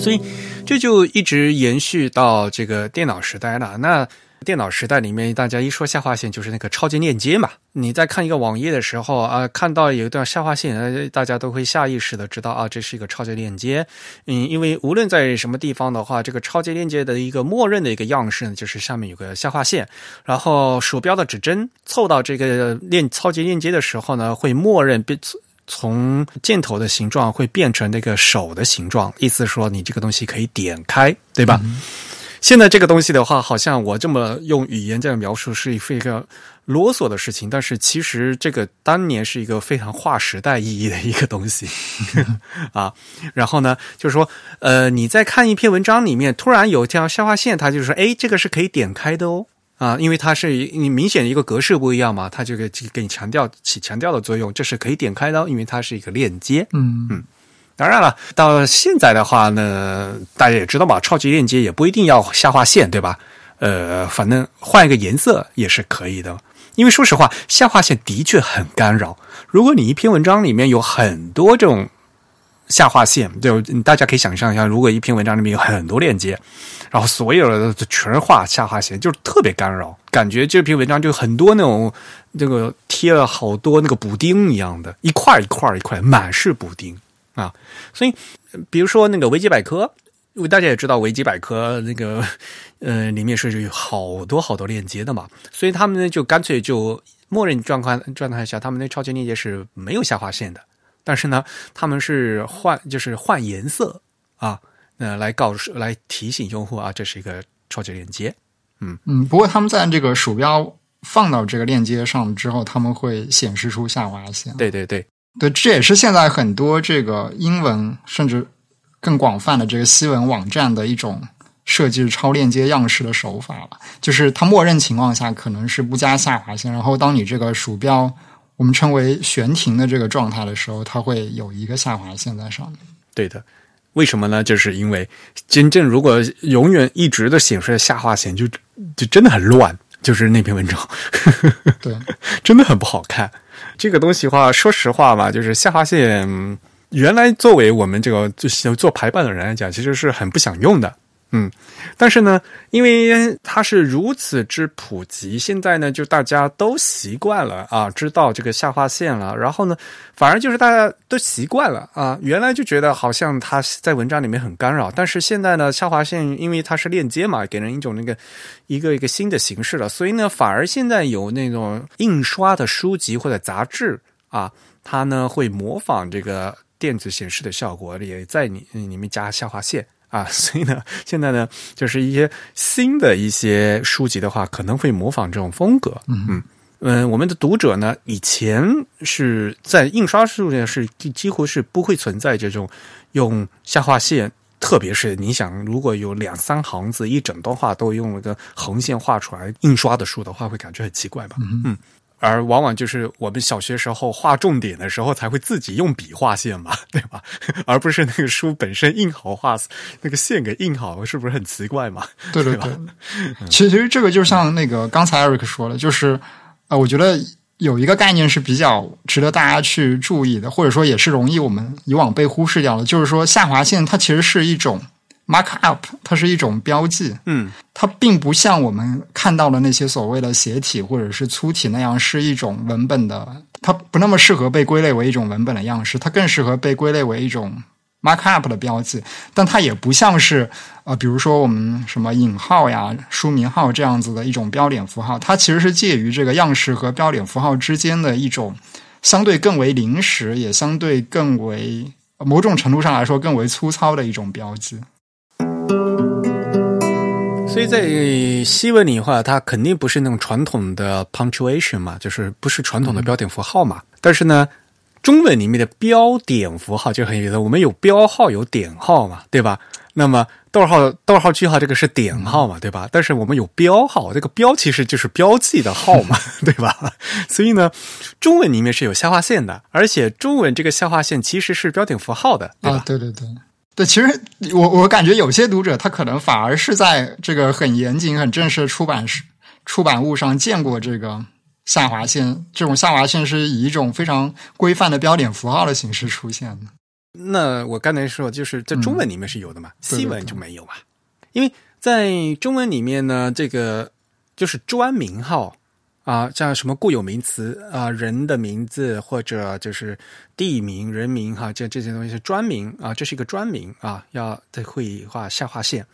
所以这就一直延续到这个电脑时代了。那电脑时代里面，大家一说下划线就是那个超级链接嘛。你在看一个网页的时候啊，看到有一段下划线，大家都会下意识的知道啊，这是一个超级链接。嗯，因为无论在什么地方的话，这个超级链接的一个默认的一个样式呢，就是上面有个下划线，然后鼠标的指针凑到这个链超级链接的时候呢，会默认变。从箭头的形状会变成那个手的形状，意思说你这个东西可以点开，对吧？现在这个东西的话，好像我这么用语言这样描述是一个啰嗦的事情，但是其实这个当年是一个非常划时代意义的一个东西 (laughs) 啊。然后呢，就是说，呃，你在看一篇文章里面，突然有一条下划线，它就说，哎，这个是可以点开的哦。啊，因为它是你明显一个格式不一样嘛，它这个给你强调起强调的作用，这是可以点开的，因为它是一个链接。嗯嗯当然了，到现在的话呢，大家也知道嘛，超级链接也不一定要下划线，对吧？呃，反正换一个颜色也是可以的。因为说实话，下划线的确很干扰。如果你一篇文章里面有很多这种下划线，就大家可以想象一下，如果一篇文章里面有很多链接，然后所有的全是画下划线，就是特别干扰，感觉这篇文章就很多那种这个贴了好多那个补丁一样的，一块一块一块，满是补丁啊。所以，比如说那个维基百科，因为大家也知道维基百科那个呃里面是有好多好多链接的嘛，所以他们呢就干脆就默认状况状态下，他们那超级链接是没有下划线的，但是呢，他们是换就是换颜色啊，呃，来告诉来提醒用户啊，这是一个超级链接。嗯，不过他们在这个鼠标放到这个链接上之后，他们会显示出下划线。对对对，对，这也是现在很多这个英文甚至更广泛的这个西文网站的一种设计超链接样式的手法了。就是它默认情况下可能是不加下划线，然后当你这个鼠标我们称为悬停的这个状态的时候，它会有一个下划线在上面。对的。为什么呢？就是因为真正如果永远一直的显示下划线，就就真的很乱。就是那篇文章，对，(laughs) 真的很不好看。这个东西话，说实话吧，就是下划线，原来作为我们这个就是做排版的人来讲，其实是很不想用的。嗯，但是呢，因为它是如此之普及，现在呢，就大家都习惯了啊，知道这个下划线了，然后呢，反而就是大家都习惯了啊。原来就觉得好像它在文章里面很干扰，但是现在呢，下划线因为它是链接嘛，给人一种那个一个一个新的形式了，所以呢，反而现在有那种印刷的书籍或者杂志啊，它呢会模仿这个电子显示的效果，也在你里面加下划线。啊，(laughs) 所以呢，现在呢，就是一些新的一些书籍的话，可能会模仿这种风格。嗯嗯嗯，我们的读者呢，以前是在印刷术上是几乎是不会存在这种用下划线，特别是你想，如果有两三行字，一整段话都用了个横线画出来印刷的书的话，会感觉很奇怪吧？嗯。而往往就是我们小学时候画重点的时候才会自己用笔画线嘛，对吧？而不是那个书本身印好画那个线给印好，是不是很奇怪嘛？对对对。其实这个就像那个刚才 Eric 说的，就是呃，我觉得有一个概念是比较值得大家去注意的，或者说也是容易我们以往被忽视掉的，就是说下划线它其实是一种。Markup 它是一种标记，嗯，它并不像我们看到的那些所谓的斜体或者是粗体那样是一种文本的，它不那么适合被归类为一种文本的样式，它更适合被归类为一种 Markup 的标记。但它也不像是呃，比如说我们什么引号呀、书名号这样子的一种标点符号，它其实是介于这个样式和标点符号之间的一种相对更为临时，也相对更为某种程度上来说更为粗糙的一种标记。所以在西文里的话，它肯定不是那种传统的 punctuation 嘛，就是不是传统的标点符号嘛。但是呢，中文里面的标点符号就很有意思，我们有标号有点号嘛，对吧？那么逗号、逗号、句号这个是点号嘛，对吧？但是我们有标号，这个标其实就是标记的号嘛，(laughs) 对吧？所以呢，中文里面是有下划线的，而且中文这个下划线其实是标点符号的，对吧？对对对。对，其实我我感觉有些读者他可能反而是在这个很严谨、很正式的出版时出版物上见过这个下划线，这种下划线是以一种非常规范的标点符号的形式出现的。那我刚才说，就是在中文里面是有的嘛，西文就没有嘛，因为在中文里面呢，这个就是专名号。啊，像什么固有名词啊，人的名字或者就是地名、人名哈，这这些东西是专名啊，这是一个专名啊，要在会画下划线。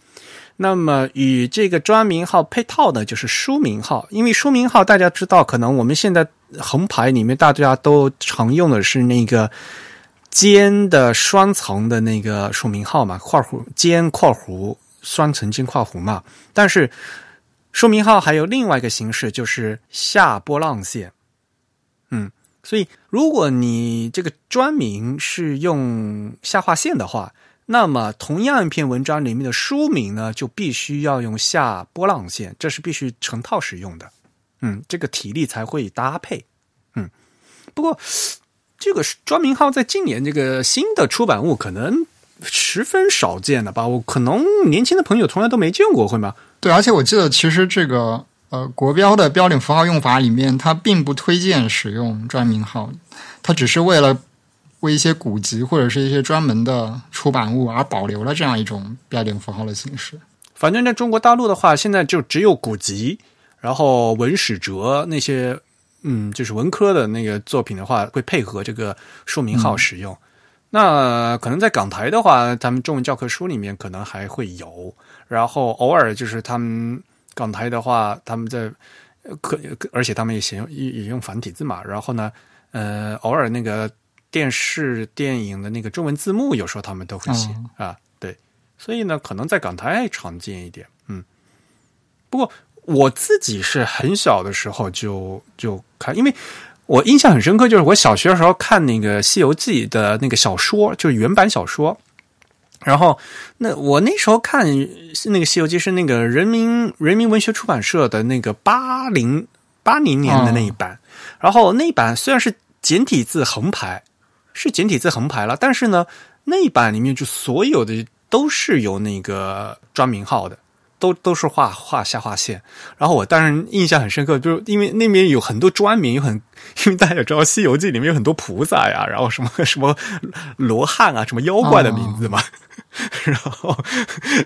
那么与这个专名号配套的就是书名号，因为书名号大家知道，可能我们现在横排里面大家都常用的是那个尖的双层的那个书名号嘛，括弧尖括弧双层尖括弧嘛，但是。说明号还有另外一个形式，就是下波浪线。嗯，所以如果你这个专名是用下划线的话，那么同样一篇文章里面的书名呢，就必须要用下波浪线，这是必须成套使用的。嗯，这个体力才会搭配。嗯，不过这个专名号在今年这个新的出版物可能十分少见了吧？我可能年轻的朋友从来都没见过，会吗？对，而且我记得，其实这个呃国标的标点符号用法里面，它并不推荐使用专名号，它只是为了为一些古籍或者是一些专门的出版物而保留了这样一种标点符号的形式。反正在中国大陆的话，现在就只有古籍，然后文史哲那些，嗯，就是文科的那个作品的话，会配合这个书名号使用。那可能在港台的话，咱们中文教科书里面可能还会有。然后偶尔就是他们港台的话，他们在可而且他们也写也也用繁体字嘛。然后呢，呃，偶尔那个电视电影的那个中文字幕，有时候他们都会写啊。对，所以呢，可能在港台常见一点。嗯，不过我自己是很小的时候就就看，因为我印象很深刻，就是我小学的时候看那个《西游记》的那个小说，就是原版小说。然后，那我那时候看那个《西游记》是那个人民人民文学出版社的那个八零八零年的那一版，然后那一版虽然是简体字横排，是简体字横排了，但是呢，那一版里面就所有的都是有那个专名号的。都都是画画下划线，然后我当然印象很深刻，就是因为那边有很多专名，有很因为大家也知道《西游记》里面有很多菩萨呀，然后什么什么罗汉啊，什么妖怪的名字嘛。(laughs) 然后，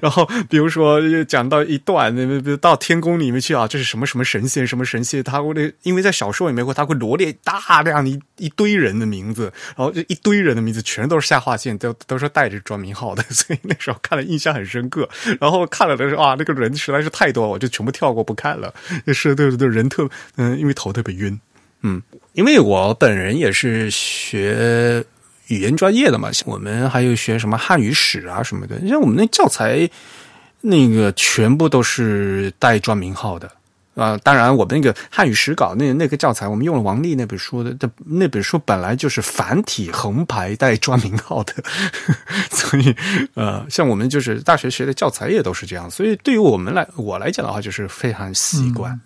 然后，比如说讲到一段，那那到天宫里面去啊，这是什么什么神仙，什么神仙，他会因为在小说里面会，他会罗列大量的一一堆人的名字，然后这一堆人的名字全都是下划线，都都是带着专名号的，(laughs) 所以那时候看了印象很深刻。然后看了的时候啊，那个人实在是太多，我就全部跳过不看了。是，对对对，人特嗯，因为头特别晕。嗯，因为我本人也是学。语言专业的嘛，我们还有学什么汉语史啊什么的。像我们那教材，那个全部都是带专名号的啊。当然，我们那个汉语史稿那那个教材，我们用了王力那本书的，的那本书本来就是繁体横排带专名号的，(laughs) 所以呃，像我们就是大学学的教材也都是这样。所以对于我们来我来讲的话，就是非常习惯。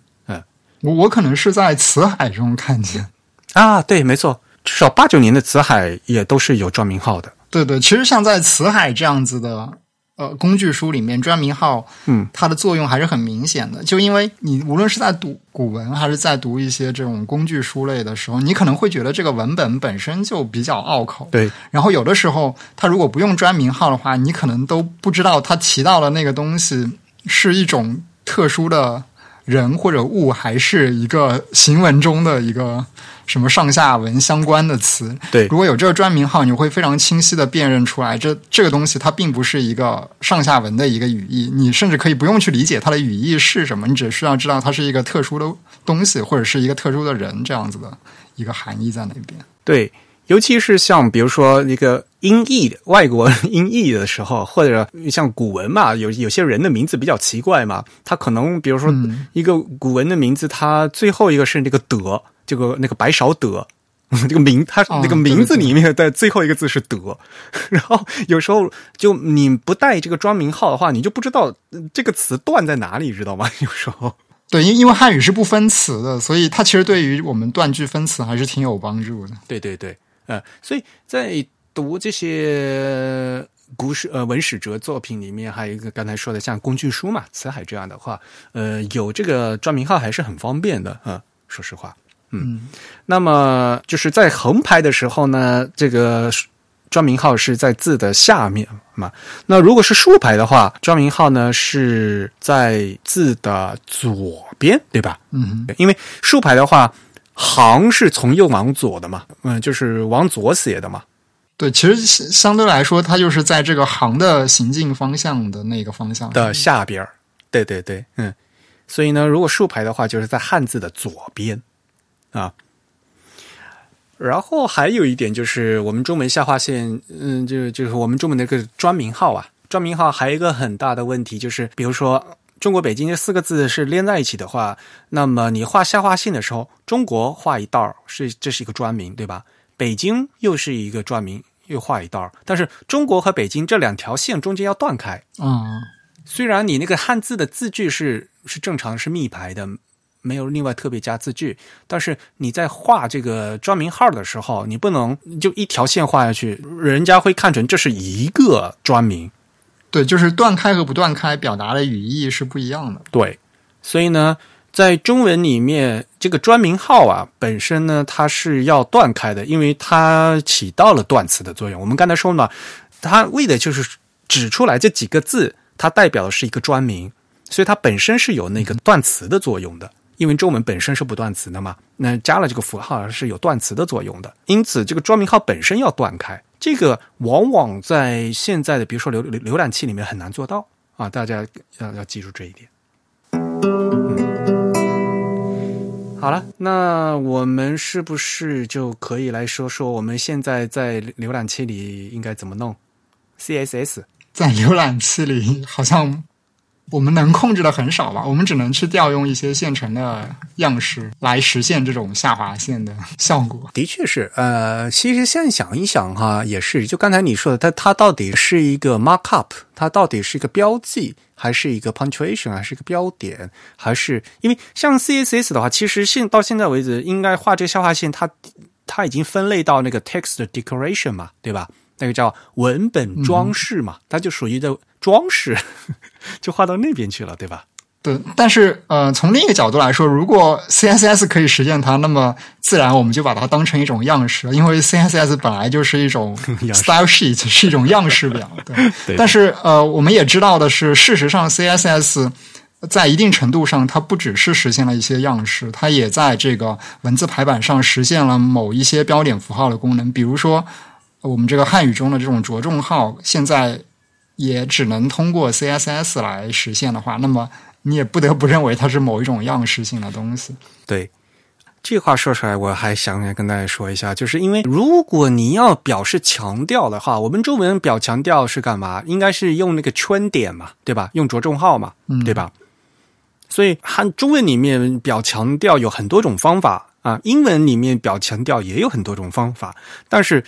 我我可能是在辞海中看见啊，对，没错。至少八九年的辞海也都是有专名号的。对对，其实像在辞海这样子的呃工具书里面，专名号，嗯，它的作用还是很明显的。就因为你无论是在读古文，还是在读一些这种工具书类的时候，你可能会觉得这个文本本身就比较拗口。对。然后有的时候，他如果不用专名号的话，你可能都不知道他提到的那个东西是一种特殊的人或者物，还是一个行文中的一个。什么上下文相关的词？对，如果有这个专名号，你会非常清晰的辨认出来，这这个东西它并不是一个上下文的一个语义，你甚至可以不用去理解它的语义是什么，你只需要知道它是一个特殊的东西，或者是一个特殊的人这样子的一个含义在那边。对，尤其是像比如说一个音译的外国音译的时候，或者像古文嘛，(laughs) 有有些人的名字比较奇怪嘛，他可能比如说一个古文的名字，它最后一个是那个德。这个那个白勺德，(laughs) 这个名他那个名字里面的最后一个字是德，然后有时候就你不带这个专名号的话，你就不知道这个词断在哪里，知道吗？(laughs) 有时候对，因因为汉语是不分词的，所以它其实对于我们断句分词还是挺有帮助的。对对对，呃，所以在读这些古史呃文史哲作品里面，还有一个刚才说的像工具书嘛，辞海这样的话，呃，有这个专名号还是很方便的啊，说实话。嗯，那么就是在横排的时候呢，这个专名号是在字的下面嘛。那如果是竖排的话，专名号呢是在字的左边，对吧？嗯，因为竖排的话，行是从右往左的嘛，嗯，就是往左写的嘛。对，其实相对来说，它就是在这个行的行进方向的那个方向的下边对对对，嗯。所以呢，如果竖排的话，就是在汉字的左边。啊，然后还有一点就是，我们中文下划线，嗯，就就是我们中文那个专名号啊，专名号还有一个很大的问题，就是比如说“中国北京”这四个字是连在一起的话，那么你画下划线的时候，“中国”画一道是这是一个专名，对吧？“北京”又是一个专名，又画一道，但是“中国”和“北京”这两条线中间要断开。嗯，虽然你那个汉字的字句是是正常是密排的。没有另外特别加字句，但是你在画这个专名号的时候，你不能就一条线画下去，人家会看成这是一个专名。对，就是断开和不断开表达的语义是不一样的。对，所以呢，在中文里面，这个专名号啊，本身呢，它是要断开的，因为它起到了断词的作用。我们刚才说嘛，它为的就是指出来这几个字，它代表的是一个专名，所以它本身是有那个断词的作用的。因为中文本身是不断词的嘛，那加了这个符号是有断词的作用的，因此这个专名号本身要断开，这个往往在现在的比如说浏浏浏览器里面很难做到啊，大家要要记住这一点。好了，那我们是不是就可以来说说我们现在在浏览器里应该怎么弄 CSS？在浏览器里好像。我们能控制的很少吧，我们只能去调用一些现成的样式来实现这种下划线的效果。的确是，呃，其实现在想一想哈，也是，就刚才你说的，它它到底是一个 markup，它到底是一个标记，还是一个 punctuation，还是一个标点，还是因为像 CSS 的话，其实现到现在为止，应该画这个下划线，它它已经分类到那个 text decoration 嘛，对吧？那个叫文本装饰嘛，它就属于的装饰，就画到那边去了，对吧？对，但是呃，从另一个角度来说，如果 CSS 可以实现它，那么自然我们就把它当成一种样式，因为 CSS 本来就是一种 (laughs) style sheet，是一种样式表。(laughs) 对，但是呃，我们也知道的是，事实上 CSS 在一定程度上，它不只是实现了一些样式，它也在这个文字排版上实现了某一些标点符号的功能，比如说。我们这个汉语中的这种着重号，现在也只能通过 CSS 来实现的话，那么你也不得不认为它是某一种样式性的东西。对，这话说出来，我还想跟大家说一下，就是因为如果你要表示强调的话，我们中文表强调是干嘛？应该是用那个圈点嘛，对吧？用着重号嘛，对吧？所以汉中文里面表强调有很多种方法啊，英文里面表强调也有很多种方法，但是。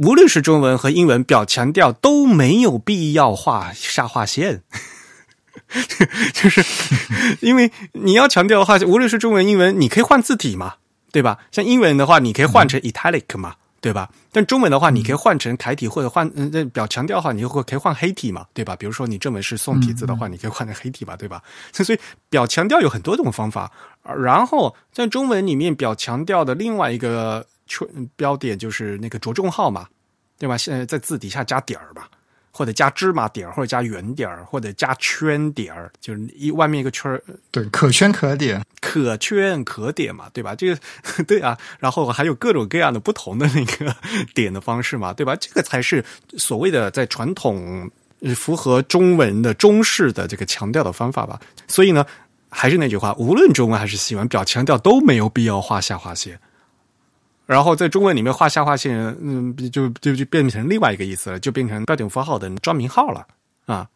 无论是中文和英文，表强调都没有必要画下划线，(laughs) 就是因为你要强调的话，无论是中文、英文，你可以换字体嘛，对吧？像英文的话，你可以换成 italic 嘛，对吧？但中文的话，你可以换成楷体或者换嗯，表强调的话，你会可以换黑体嘛，对吧？比如说你正文是宋体字的话，你可以换成黑体嘛，对吧？(laughs) 所以表强调有很多种方法。然后在中文里面，表强调的另外一个。标点就是那个着重号嘛，对吧？现在在字底下加点儿吧，或者加芝麻点儿，或者加圆点儿，或者加圈点儿，就是一外面一个圈儿。对，可圈可点，可圈可点嘛，对吧？这个 (laughs) 对啊，然后还有各种各样的不同的那个 (laughs) 点的方式嘛，对吧？这个才是所谓的在传统符合中文的中式的这个强调的方法吧。所以呢，还是那句话，无论中文还是西文，表强调都没有必要画下划线。然后在中文里面画下划线，嗯，就就就变成另外一个意思了，就变成标点符号的专名号了啊。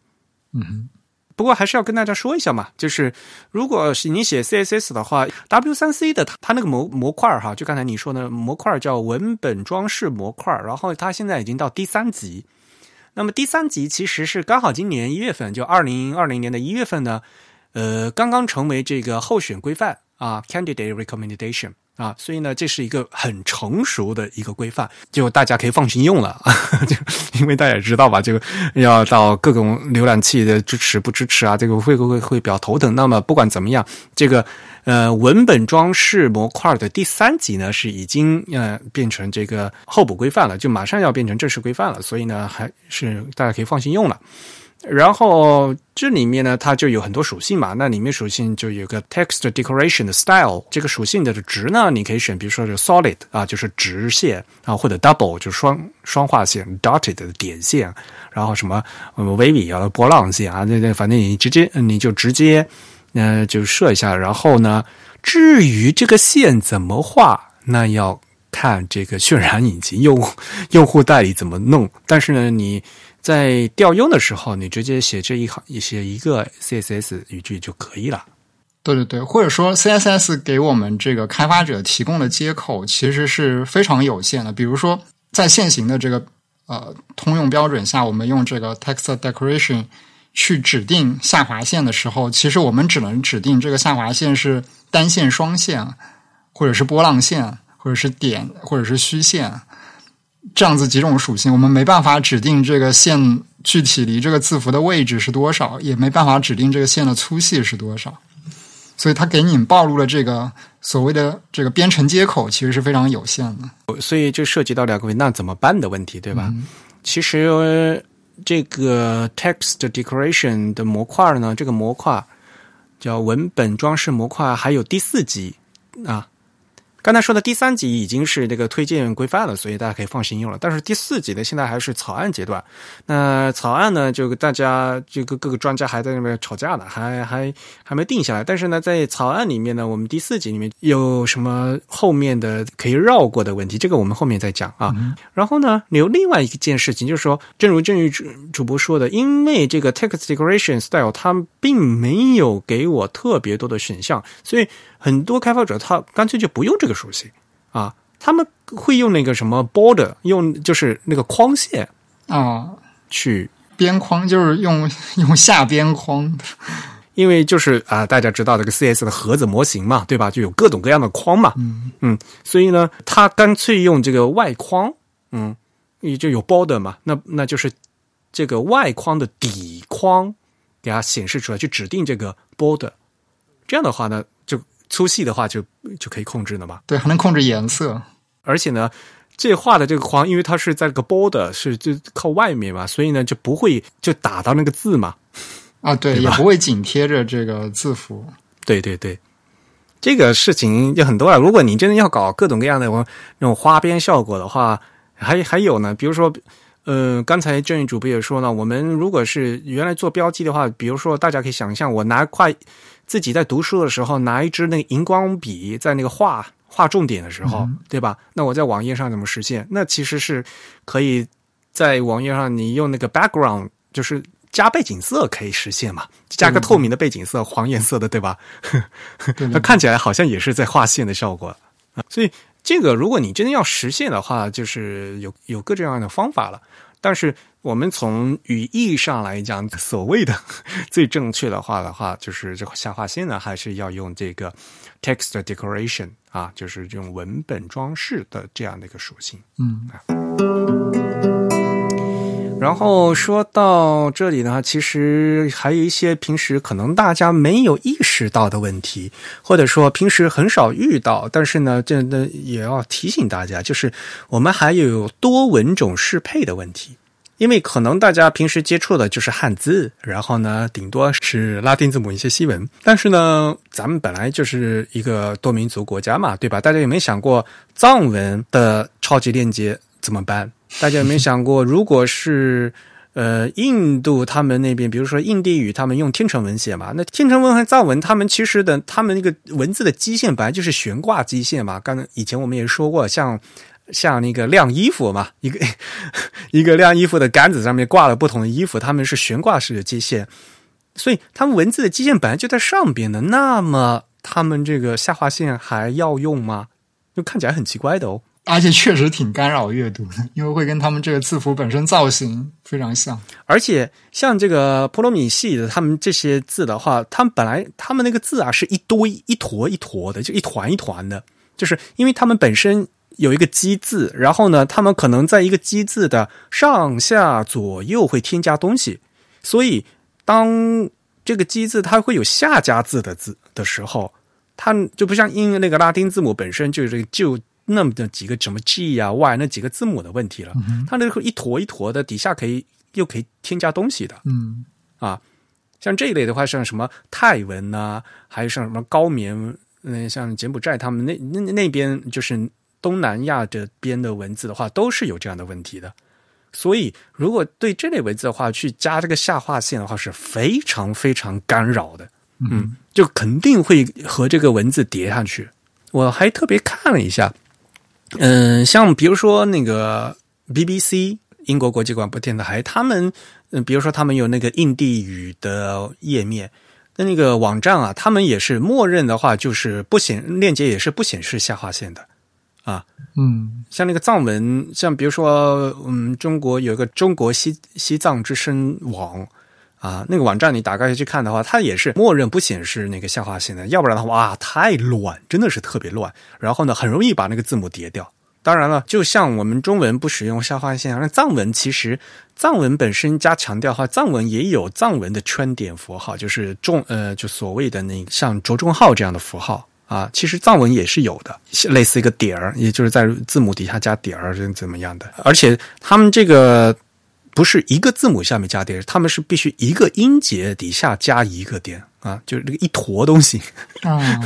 嗯，不过还是要跟大家说一下嘛，就是如果是你写 CSS 的话，W 三 C 的它它那个模模块哈，就刚才你说的模块叫文本装饰模块，然后它现在已经到第三级。那么第三级其实是刚好今年一月份，就二零二零年的一月份呢，呃，刚刚成为这个候选规范啊，Candidate Recommendation。啊，所以呢，这是一个很成熟的一个规范，就大家可以放心用了。(laughs) 就因为大家也知道吧，这个要到各种浏览器的支持不支持啊，这个会会会比较头疼。那么不管怎么样，这个呃文本装饰模块的第三级呢，是已经呃变成这个候补规范了，就马上要变成正式规范了。所以呢，还是大家可以放心用了。然后这里面呢，它就有很多属性嘛。那里面属性就有个 text decoration 的 style，这个属性的值呢，你可以选，比如说是 solid 啊，就是直线啊，或者 double 就双双划线，dotted 的点线，然后什么 wavy 啊波浪线啊，那那反正你直接你就直接呃就设一下。然后呢，至于这个线怎么画，那要看这个渲染引擎用用户代理怎么弄。但是呢，你。在调用的时候，你直接写这一行，写一个 CSS 语句就可以了。对对对，或者说 CSS 给我们这个开发者提供的接口其实是非常有限的。比如说，在现行的这个呃通用标准下，我们用这个 text decoration 去指定下划线的时候，其实我们只能指定这个下划线是单线、双线，或者是波浪线，或者是点，或者是虚线。这样子几种属性，我们没办法指定这个线具体离这个字符的位置是多少，也没办法指定这个线的粗细是多少，所以它给你暴露了这个所谓的这个编程接口其实是非常有限的。所以就涉及到两个问那怎么办的问题，对吧？其实这个 text decoration 的模块呢，这个模块叫文本装饰模块，还有第四级啊。刚才说的第三级已经是这个推荐规范了，所以大家可以放心用了。但是第四级呢，现在还是草案阶段。那草案呢，就大家这个各个专家还在那边吵架呢，还还还没定下来。但是呢，在草案里面呢，我们第四级里面有什么后面的可以绕过的问题，这个我们后面再讲啊。然后呢，有另外一件事情，就是说，正如正宇主主播说的，因为这个 text decoration style 它并没有给我特别多的选项，所以。很多开发者他干脆就不用这个属性啊，他们会用那个什么 border，用就是那个框线啊，去边框，就是用用下边框，因为就是啊，大家知道这个 CS 的盒子模型嘛，对吧？就有各种各样的框嘛，嗯嗯，所以呢，他干脆用这个外框，嗯，也就有 border 嘛，那那就是这个外框的底框给它显示出来，去指定这个 border，这样的话呢。粗细的话就就可以控制了嘛？对，还能控制颜色。而且呢，这画的这个框，因为它是在这个 border 是就靠外面嘛，所以呢就不会就打到那个字嘛。啊，对，也不会紧贴着这个字符。对对对，这个事情就很多了。如果你真的要搞各种各样的那种花边效果的话，还还有呢，比如说，呃，刚才郑宇主播也说了，我们如果是原来做标记的话，比如说大家可以想象，我拿块。自己在读书的时候，拿一支那个荧光笔，在那个画画重点的时候，对吧？那我在网页上怎么实现？那其实是可以在网页上，你用那个 background，就是加背景色可以实现嘛？加个透明的背景色，黄颜色的，对吧？它看起来好像也是在画线的效果啊。所以这个，如果你真的要实现的话，就是有有各种各样的方法了。但是我们从语义上来讲，所谓的 (laughs) 最正确的话的话，就是这个下划线呢，还是要用这个 text decoration 啊，就是这种文本装饰的这样的一个属性。嗯。然后说到这里呢，其实还有一些平时可能大家没有意识到的问题，或者说平时很少遇到，但是呢，这的也要提醒大家，就是我们还有多文种适配的问题。因为可能大家平时接触的就是汉字，然后呢，顶多是拉丁字母一些西文。但是呢，咱们本来就是一个多民族国家嘛，对吧？大家有没有想过藏文的超级链接怎么办？大家有没有想过，如果是呃印度他们那边，比如说印地语，他们用天成文写嘛？那天成文和藏文，他们其实的他们那个文字的基线本来就是悬挂基线嘛。刚才以前我们也说过，像像那个晾衣服嘛，一个 (laughs) 一个晾衣服的杆子上面挂了不同的衣服，他们是悬挂式的基线，所以他们文字的基线本来就在上边的，那么他们这个下划线还要用吗？就看起来很奇怪的哦。而且确实挺干扰阅读的，因为会跟他们这个字符本身造型非常像。而且像这个普罗米系的，他们这些字的话，他们本来他们那个字啊是一堆一坨一坨的，就一团一团的，就是因为他们本身有一个机字，然后呢，他们可能在一个机字的上下左右会添加东西，所以当这个机字它会有下加字的字的时候，它就不像英那个拉丁字母本身就是就。那么的几个什么 G 呀 Y 那几个字母的问题了，它那个一坨一坨的，底下可以又可以添加东西的，嗯。啊，像这一类的话，像什么泰文呐，还有像什么高棉，嗯，像柬埔寨他们那那那边就是东南亚这边的文字的话，都是有这样的问题的。所以，如果对这类文字的话，去加这个下划线的话，是非常非常干扰的，嗯，就肯定会和这个文字叠上去。我还特别看了一下。嗯，像比如说那个 BBC 英国国际广播电台，他们嗯，比如说他们有那个印地语的页面，那那个网站啊，他们也是默认的话，就是不显链接也是不显示下划线的啊。嗯，像那个藏文，像比如说嗯，中国有一个中国西西藏之声网。啊，那个网站你打开去看的话，它也是默认不显示那个下划线的，要不然的话，哇，太乱，真的是特别乱。然后呢，很容易把那个字母叠掉。当然了，就像我们中文不使用下划线，那藏文其实藏文本身加强调话，藏文也有藏文的圈点符号，就是重呃，就所谓的那像着重号这样的符号啊，其实藏文也是有的，类似一个点儿，也就是在字母底下加点儿，是怎么样的。而且他们这个。不是一个字母下面加点，他们是必须一个音节底下加一个点啊，就是这个一坨东西，(laughs) 啊，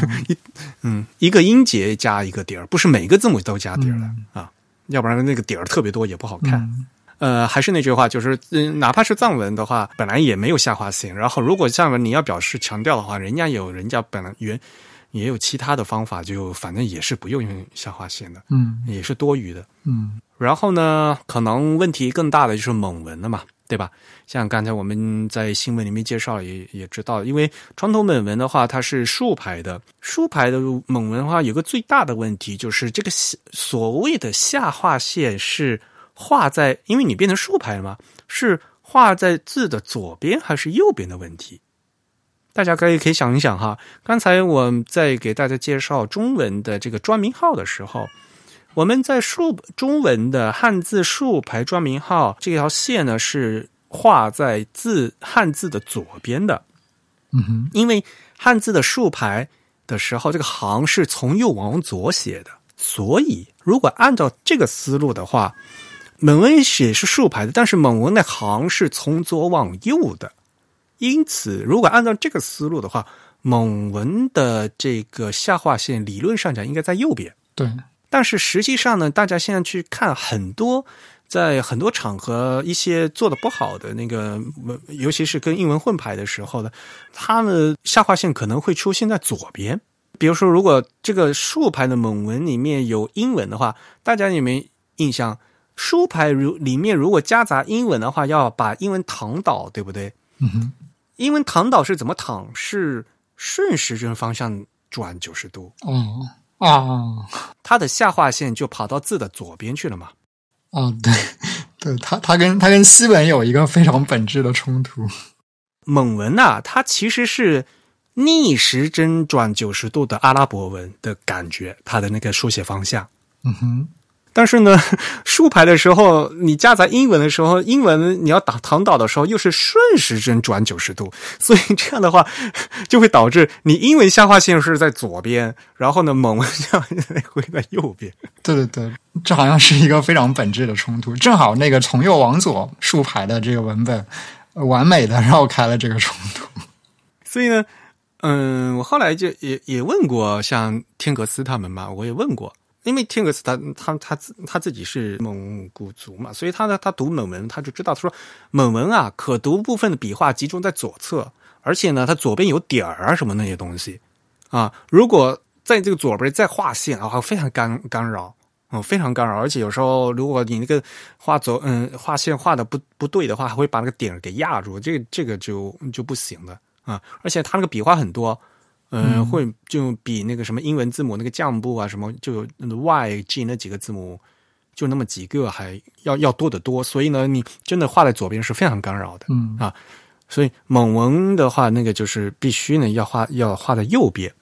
嗯，一个音节加一个点儿，不是每个字母都加点儿的、啊，要不然那个点儿特别多也不好看。嗯呃，还是那句话，就是嗯，哪怕是藏文的话，本来也没有下划线。然后，如果藏文你要表示强调的话，人家有人家本来原也有其他的方法，就反正也是不用用下划线的，嗯也是多余的。嗯然后呢，可能问题更大的就是蒙文了嘛，对吧？像刚才我们在新闻里面介绍也也知道，因为传统蒙文的话，它是竖排的，竖排的蒙文的话，有个最大的问题就是这个所谓的下划线是画在，因为你变成竖排了嘛，是画在字的左边还是右边的问题。大家可以可以想一想哈，刚才我在给大家介绍中文的这个专名号的时候，我们在竖中文的汉字竖排专名号这条线呢是画在字汉字的左边的，嗯哼，因为汉字的竖排的时候，这个行是从右往左写的，所以如果按照这个思路的话，蒙文写是竖排的，但是蒙文的行是从左往右的，因此如果按照这个思路的话，蒙文的这个下划线理论上讲应该在右边。对，但是实际上呢，大家现在去看很多，在很多场合一些做的不好的那个，尤其是跟英文混排的时候呢，他们下划线可能会出现在左边。比如说，如果这个竖排的蒙文里面有英文的话，大家有没有印象？竖排如里面如果夹杂英文的话，要把英文躺倒，对不对？嗯哼，英文躺倒是怎么躺？是顺时针方向转九十度，哦啊它的下划线就跑到字的左边去了嘛。啊，对对，它它跟它跟西文有一个非常本质的冲突。蒙文呐、它其实是逆时针转九十度的阿拉伯文的感觉，它的那个书写方向。嗯哼，但是呢，(laughs) 竖排的时候，你夹杂英文的时候，英文你要打躺倒的时候，又是顺时针转九十度，(laughs) 所以这样的话，(laughs) 就会导致你英文下划线是在左边，然后呢，蒙文下划线会在右边。对对对，这好像是一个非常本质的冲突。正好那个从右往左竖排的这个文本，呃完美的绕开了这个冲突。所以呢，嗯，我后来就也也问过像天格斯他们嘛，我也问过，因为天格斯他他他他自己是蒙古族嘛，所以他呢他读蒙文他就知道，他说蒙文啊可读部分的笔画集中在左侧，而且呢它左边有点儿啊什么那些东西啊，如果在这个左边再画线的话，非常干干扰。嗯，非常干扰，而且有时候如果你那个画走，嗯，画线画的不不对的话，还会把那个点给压住，这个这个就就不行了啊！而且它那个笔画很多，嗯，会就比那个什么英文字母那个降部啊什么，就那个 Y、G 那几个字母，就那么几个，还要要多得多。所以呢，你真的画在左边是非常干扰的。嗯啊，所以蒙文的话，那个就是必须呢要画要画在右边。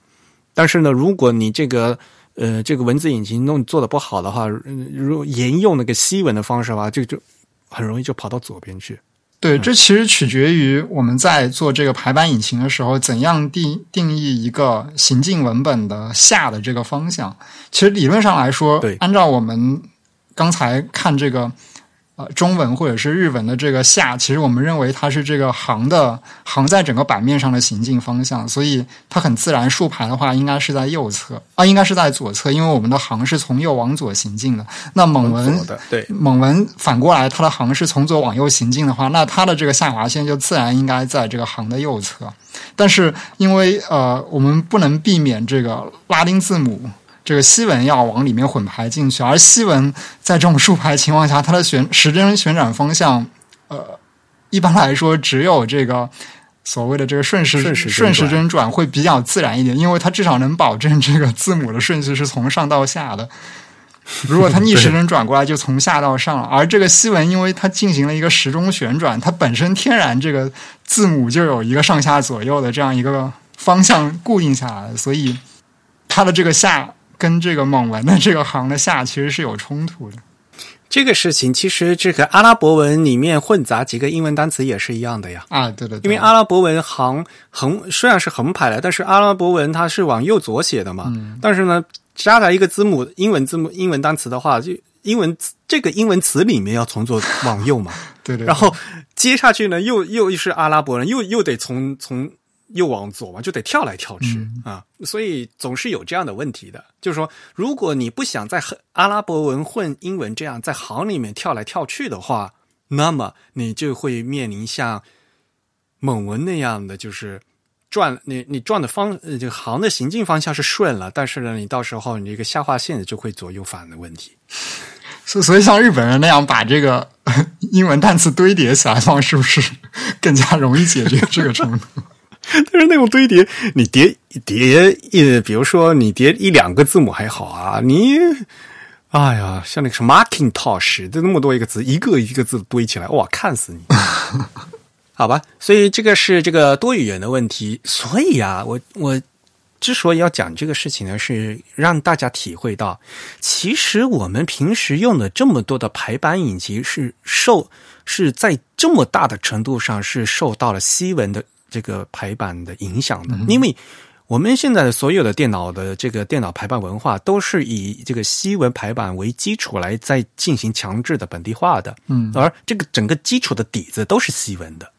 但是呢，如果你这个呃这个文字引擎弄做的不好的话，嗯如果沿用那个西文的方式的话，这就很容易就跑到左边去。对，这其实取决于我们在做这个排版引擎的时候，怎样定定义一个行进文本的下的这个方向。其实理论上来说对，按照我们刚才看这个呃中文或者是日文的这个下，其实我们认为它是这个行的行在整个版面上的行进方向，所以它很自然竖排的话应该是在右侧啊，应该是在左侧，因为我们的行是从右往左行进的。那蒙文对，蒙文反过来，它的行是从左往右行进的话，那它的这个下划线就自然应该在这个行的右侧。但是因为呃，我们不能避免这个拉丁字母。这个西文要往里面混排进去，而西文在这种竖排情况下，它的旋时针旋转方向，呃，一般来说只有这个所谓的这个顺时顺时针转会比较自然一点，因为它至少能保证这个字母的顺序是从上到下的。如果它逆时针转过来，就从下到上了。而这个西文，因为它进行了一个时钟旋转，它本身天然这个字母就有一个上下左右的这样一个方向固定下来，所以它的这个下跟这个蒙文的这个行的下其实是有冲突的。这个事情其实这个阿拉伯文里面混杂几个英文单词也是一样的呀。啊，对对对，因为阿拉伯文行横虽然是横排的，但是阿拉伯文它是往右左写的嘛。但是呢，加了一个字母英文字母英文单词的话，就英文这个英文词里面要从左往右嘛，(laughs) 对对。然后接下去呢，又又是阿拉伯人，又又得从从右往左嘛，就得跳来跳去啊，所以总是有这样的问题的。就是说，如果你不想在阿拉伯文混英文这样在行里面跳来跳去的话，那么你就会面临像蒙文那样的，就是转你你转的方这个行的行进方向是顺了，但是呢，你到时候你这个下划线就会左右反的问题。所 (laughs) 所以，像日本人那样把这个英文单词堆叠起来放，是不是更加容易解决这个程度？(laughs) 但是那种堆叠，你叠叠一，比如说你叠一两个字母还好啊，你。哎呀，像那个什么 Macintosh，这那么多一个字，一个一个字堆起来，哇，看死你！(laughs) 好吧，所以这个是这个多语言的问题。所以啊，我我之所以要讲这个事情呢，是让大家体会到，其实我们平时用的这么多的排版引擎，是受是在这么大的程度上是受到了西文的这个排版的影响的，因为。我们现在的所有的电脑的这个电脑排版文化，都是以这个西文排版为基础来再进行强制的本地化的，嗯，而这个整个基础的底子都是西文的，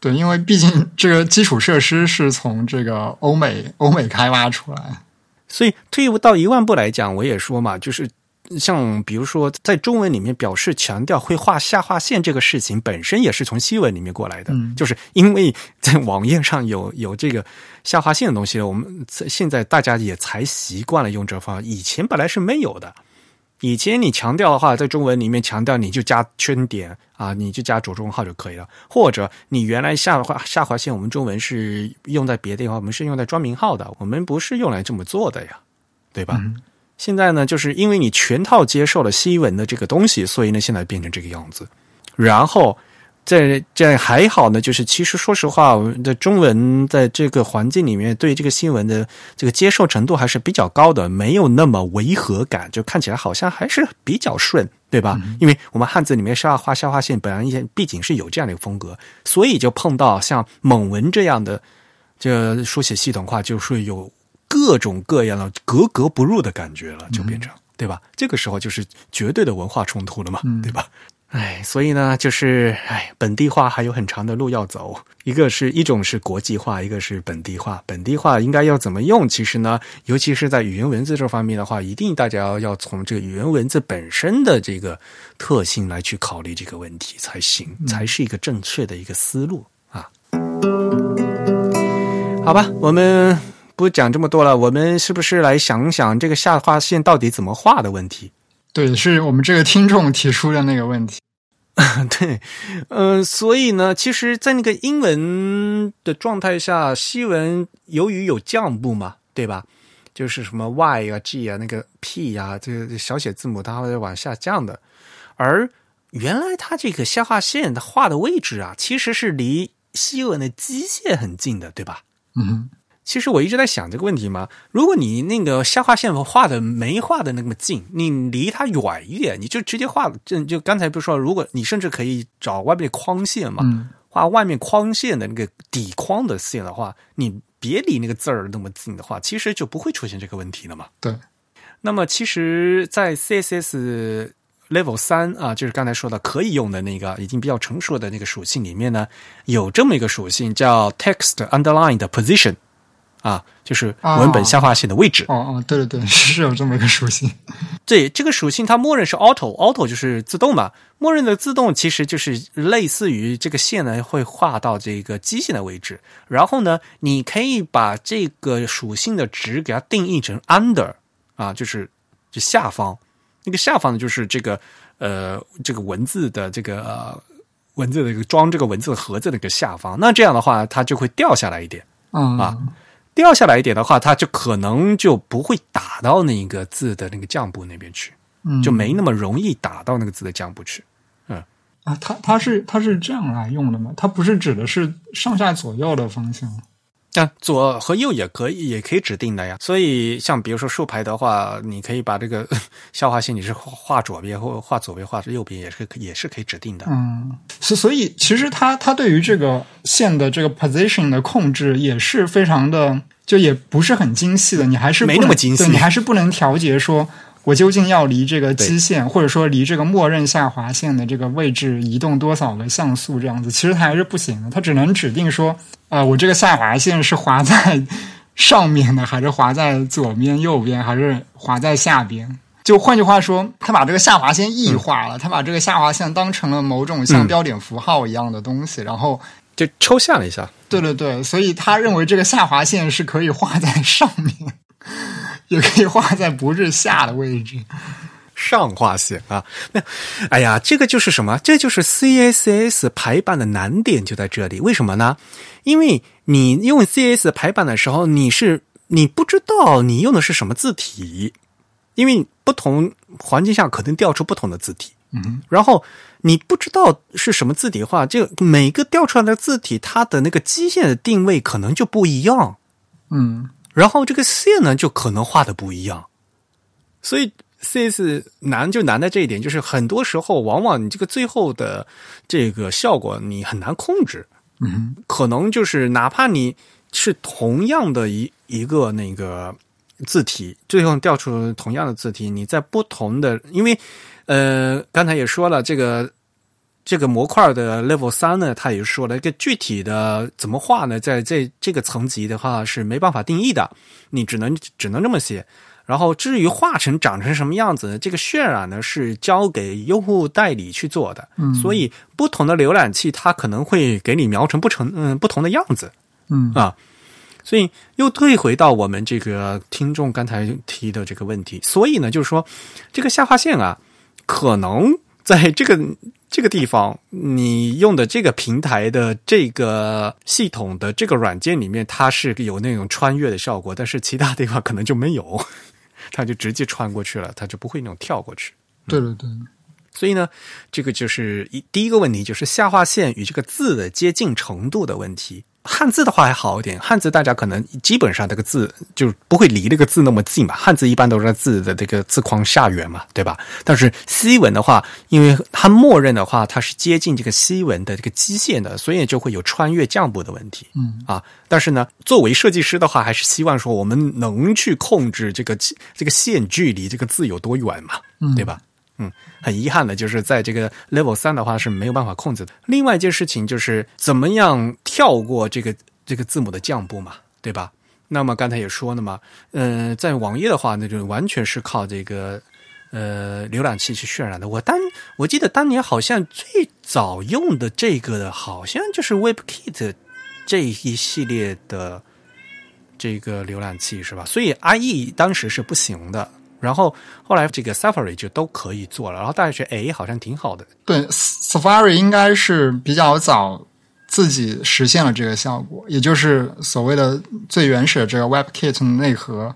对，因为毕竟这个基础设施是从这个欧美欧美开发出来，所以退一步到一万步来讲，我也说嘛，就是。像比如说，在中文里面表示强调会画下划线这个事情，本身也是从西文里面过来的。就是因为在网页上有有这个下划线的东西，我们现在大家也才习惯了用这方法。以前本来是没有的。以前你强调的话，在中文里面强调，你就加圈点啊，你就加着重号就可以了。或者你原来下划下划线，我们中文是用在别的地方，我们是用在专名号的，我们不是用来这么做的呀，对吧？现在呢，就是因为你全套接受了西文的这个东西，所以呢，现在变成这个样子。然后在这还好呢，就是其实说实话，我们的中文在这个环境里面对这个新闻的这个接受程度还是比较高的，没有那么违和感，就看起来好像还是比较顺，对吧？因为我们汉字里面下划下划线，本来一些毕竟是有这样的一个风格，所以就碰到像蒙文这样的这书写系统化，就是有。各种各样的格格不入的感觉了，就变成对吧？这个时候就是绝对的文化冲突了嘛，对吧？哎，所以呢，就是哎，本地化还有很长的路要走。一个是一种是国际化，一个是本地化。本地化应该要怎么用？其实呢，尤其是在语言文字这方面的话，一定大家要要从这个语言文字本身的这个特性来去考虑这个问题才行，才是一个正确的一个思路啊。好吧，我们。不讲这么多了，我们是不是来想想这个下划线到底怎么画的问题？对，是我们这个听众提出的那个问题。(laughs) 对，嗯，所以呢，其实，在那个英文的状态下，西文由于有降部嘛，对吧？就是什么 y 啊、g 啊、那个 p 啊，这个小写字母它会往下降的。而原来它这个下划线它画的位置啊，其实是离西文的基线很近的，对吧？嗯。其实我一直在想这个问题嘛，如果你那个下划线画的没画的那么近，你离它远一点，你就直接画，就就刚才不是说，如果你甚至可以找外面的框线嘛，画外面框线的那个底框的线的话，你别离那个字儿那么近的话，其实就不会出现这个问题了嘛。对。那么其实，在 CSS Level 三啊，就是刚才说的可以用的那个已经比较成熟的那个属性里面呢，有这么一个属性叫 Text Underline 的 Position。啊，就是文本下划线的位置。哦哦，对对对，(laughs) 是有这么一个属性。(laughs) 对，这个属性它默认是 auto，auto 就是自动嘛。默认的自动其实就是类似于这个线呢会画到这个基线的位置，然后呢，你可以把这个属性的值给它定义成 under 啊，就是就下方。那个下方呢，就是这个呃这个文字的这个呃文字的一个装这个文字盒子的一个下方。那这样的话，它就会掉下来一点。嗯啊。掉下来一点的话，它就可能就不会打到那个字的那个降部那边去，就没那么容易打到那个字的降部去。嗯啊，它它是它是这样来用的吗？它不是指的是上下左右的方向？啊，左和右也可以，也可以指定的呀。所以，像比如说竖排的话，你可以把这个 (laughs) 消化线你是画左边或画左边，画右边也是也是可以指定的。嗯，所所以其实它它对于这个线的这个 position 的控制也是非常的，就也不是很精细的。你还是没那么精细，你还是不能调节说我究竟要离这个基线，或者说离这个默认下滑线的这个位置移动多少个像素这样子，其实它还是不行的。它只能指定说，呃，我这个下滑线是滑在上面的，还是滑在左边、右边，还是滑在下边？就换句话说，他把这个下滑线异化了，他把这个下滑线当成了某种像标点符号一样的东西，然后就抽象了一下。对对对，所以他认为这个下滑线是可以画在上面，也可以画在不是下的位置。上划线啊，那哎呀，这个就是什么？这就是 CSS 排版的难点就在这里。为什么呢？因为你用 CSS 排版的时候，你是你不知道你用的是什么字体。因为不同环境下可能调出不同的字体，嗯，然后你不知道是什么字体的话，就每个调出来的字体，它的那个基线的定位可能就不一样，嗯，然后这个线呢就可能画的不一样，所以 CS 难就难在这一点，就是很多时候往往你这个最后的这个效果你很难控制，嗯，可能就是哪怕你是同样的一一个那个。字体最后调出同样的字体，你在不同的，因为呃，刚才也说了，这个这个模块的 level 三呢，他也说了一个具体的怎么画呢，在这这个层级的话是没办法定义的，你只能只能这么写。然后至于画成长成什么样子，这个渲染呢是交给用户代理去做的，嗯，所以不同的浏览器它可能会给你描成不成嗯不同的样子，嗯啊。所以又退回到我们这个听众刚才提的这个问题，所以呢，就是说这个下划线啊，可能在这个这个地方，你用的这个平台的这个系统的这个软件里面，它是有那种穿越的效果，但是其他地方可能就没有，(laughs) 它就直接穿过去了，它就不会那种跳过去。对对对。所以呢，这个就是一第一个问题，就是下划线与这个字的接近程度的问题。汉字的话还好一点，汉字大家可能基本上这个字就不会离这个字那么近嘛。汉字一般都是在字的这个字框下缘嘛，对吧？但是西文的话，因为它默认的话，它是接近这个西文的这个基线的，所以就会有穿越降部的问题。嗯啊，但是呢，作为设计师的话，还是希望说我们能去控制这个这个线距离这个字有多远嘛，对吧？嗯，很遗憾的就是在这个 level 三的话是没有办法控制的。另外一件事情就是怎么样跳过这个这个字母的降部嘛，对吧？那么刚才也说了嘛，呃，在网页的话，那就完全是靠这个呃浏览器去渲染的。我当我记得当年好像最早用的这个的，好像就是 WebKit 这一系列的这个浏览器是吧？所以 IE 当时是不行的。然后后来这个 Safari 就都可以做了，然后大家觉得哎，好像挺好的。对，Safari 应该是比较早自己实现了这个效果，也就是所谓的最原始的这个 WebKit 内核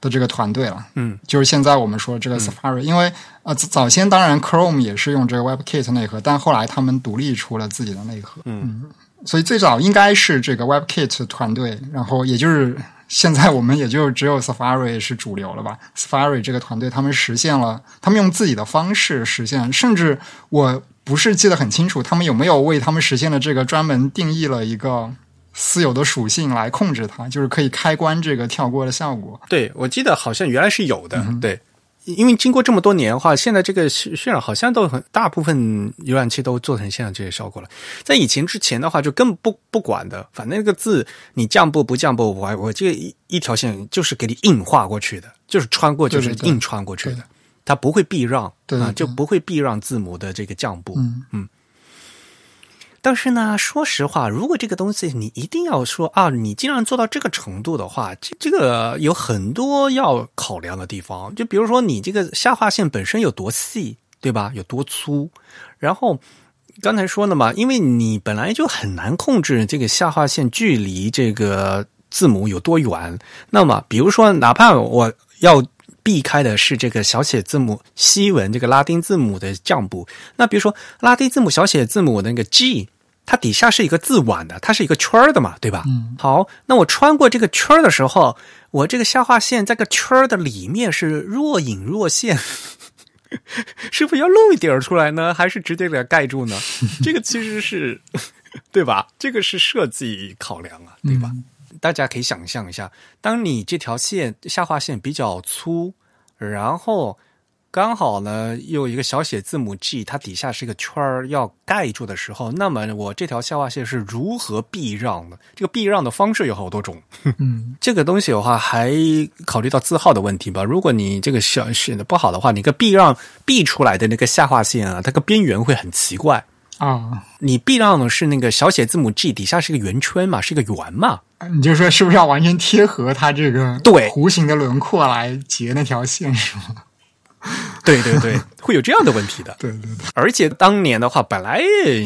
的这个团队了。嗯，就是现在我们说这个 Safari，因为呃早先当然 Chrome 也是用这个 WebKit 内核，但后来他们独立出了自己的内核。嗯，所以最早应该是这个 WebKit 团队，然后也就是。现在我们也就只有 Safari 是主流了吧？Safari 这个团队他们实现了，他们用自己的方式实现，甚至我不是记得很清楚，他们有没有为他们实现的这个专门定义了一个私有的属性来控制它，就是可以开关这个跳过的效果。对，我记得好像原来是有的，对。因为经过这么多年的话，现在这个渲染好像都很大部分浏览器都做成现在这些效果了。在以前之前的话，就根本不不管的，反正那个字你降步不降步，我我这一一条线就是给你硬画过去的，就是穿过就是硬穿过去的，它不会避让啊，就不会避让字母的这个降步。嗯嗯。但是呢，说实话，如果这个东西你一定要说啊，你既然做到这个程度的话，这这个有很多要考量的地方。就比如说，你这个下划线本身有多细，对吧？有多粗？然后刚才说了嘛，因为你本来就很难控制这个下划线距离这个字母有多远。那么，比如说，哪怕我要避开的是这个小写字母西文这个拉丁字母的降部，那比如说拉丁字母小写字母那个 G。它底下是一个字碗的，它是一个圈的嘛，对吧？嗯。好，那我穿过这个圈的时候，我这个下划线在个圈的里面是若隐若现，(laughs) 是不是要露一点出来呢？还是直接给它盖住呢？(laughs) 这个其实是，对吧？这个是设计考量啊，对吧？大家可以想象一下，当你这条线下划线比较粗然后刚好呢又一个小写字母 G，它底下是一个圈儿要盖住的时候，那么我这条下划线是如何避让的？这个避让的方式有好多种。嗯，(laughs) 这个东西的话，还考虑到字号的问题吧。如果你这个小选的不好的话，你个避让避出来的那个下划线啊，它个边缘会很奇怪。啊，你避让的是那个小写字母 G 底下是个圆圈嘛，是个圆嘛？你就说是不是要完全贴合它这个对弧形的轮廓来截那条线是吗？对 (laughs) 对对，(laughs) 会有这样的问题的。对对对，而且当年的话，本来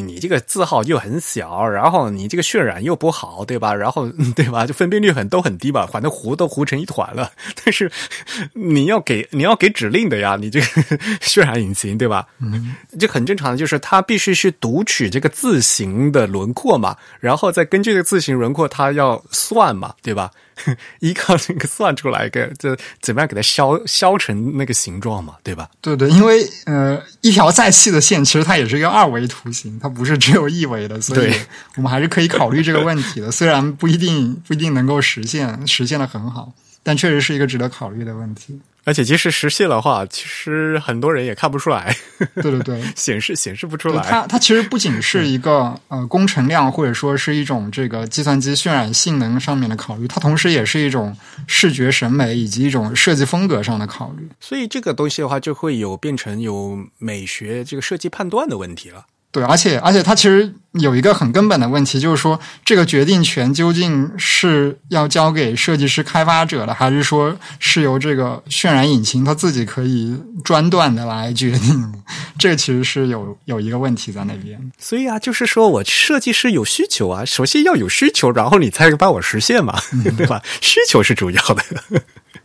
你这个字号又很小，然后你这个渲染又不好，对吧？然后嗯对吧？就分辨率很都很低吧，反正糊都糊成一团了。但是你要给你要给指令的呀，你这个 (laughs) 渲染引擎对吧？嗯，这很正常的，就是它必须是读取这个字形的轮廓嘛，然后再根据这个字形轮廓，它要算嘛，对吧？(laughs) 依靠这个算出来个，就怎么样给它削削成那个形状嘛，对吧？对对，因为呃，一条再细的线，其实它也是一个二维图形，它不是只有一维的，所以我们还是可以考虑这个问题的。虽然不一定不一定能够实现，实现的很好，但确实是一个值得考虑的问题。而且即使实现的话，其实很多人也看不出来，对对对，(laughs) 显示显示不出来。它它其实不仅是一个呃工程量或者说是一种这个计算机渲染性能上面的考虑，它同时也是一种视觉审美以及一种设计风格上的考虑。所以这个东西的话，就会有变成有美学这个设计判断的问题了。对，而且而且它其实有一个很根本的问题，就是说这个决定权究竟是要交给设计师、开发者的，还是说是由这个渲染引擎它自己可以专断的来决定？(laughs) 这个其实是有有一个问题在那边。所以啊，就是说我设计师有需求啊，首先要有需求，然后你才帮我实现嘛，对吧？需求是主要的。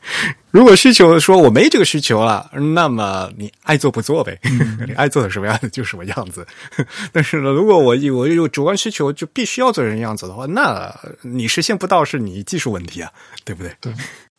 (laughs) 如果需求说我没这个需求了，那么你爱做不做呗，你 (laughs) 爱做的什么样子就什么样子。(laughs) 但是呢，如果我我有主观需求，就必须要做成样子的话，那你实现不到是你技术问题啊，对不对？对，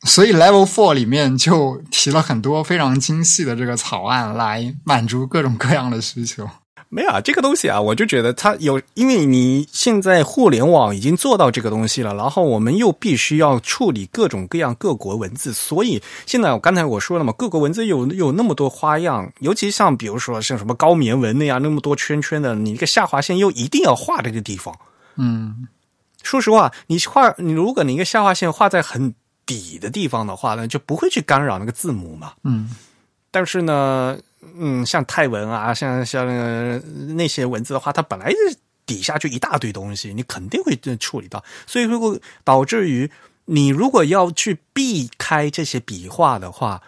所以 Level Four 里面就提了很多非常精细的这个草案来满足各种各样的需求。没有啊，这个东西啊，我就觉得它有，因为你现在互联网已经做到这个东西了，然后我们又必须要处理各种各样各国文字，所以现在我刚才我说了嘛，各国文字有有那么多花样，尤其像比如说像什么高棉文那样那么多圈圈的，你一个下划线又一定要画这个地方。嗯，说实话，你画你如果你一个下划线画在很底的地方的话呢，就不会去干扰那个字母嘛。嗯，但是呢，嗯，像泰文啊，像像、呃那些文字的话，它本来底下就一大堆东西，你肯定会处理到，所以如果导致于你如果要去避开这些笔画的话，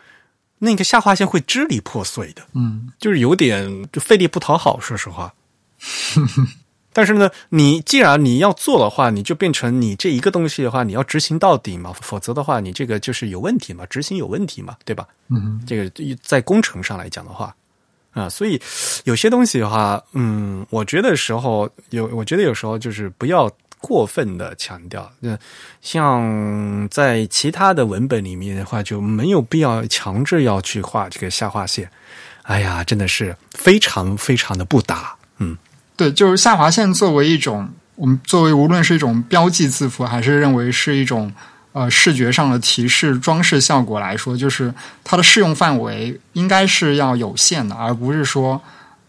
那个下划线会支离破碎的，嗯，就是有点就费力不讨好，说实话。(laughs) 但是呢，你既然你要做的话，你就变成你这一个东西的话，你要执行到底嘛，否则的话，你这个就是有问题嘛，执行有问题嘛，对吧？嗯，这个在工程上来讲的话，啊，所以有些东西的话，嗯，我觉得时候有，我觉得有时候就是不要过分的强调。那像在其他的文本里面的话，就没有必要强制要去画这个下划线。哎呀，真的是非常非常的不搭。嗯，对，就是下划线作为一种，我们作为无论是一种标记字符，还是认为是一种呃视觉上的提示装饰效果来说，就是它的适用范围应该是要有限的，而不是说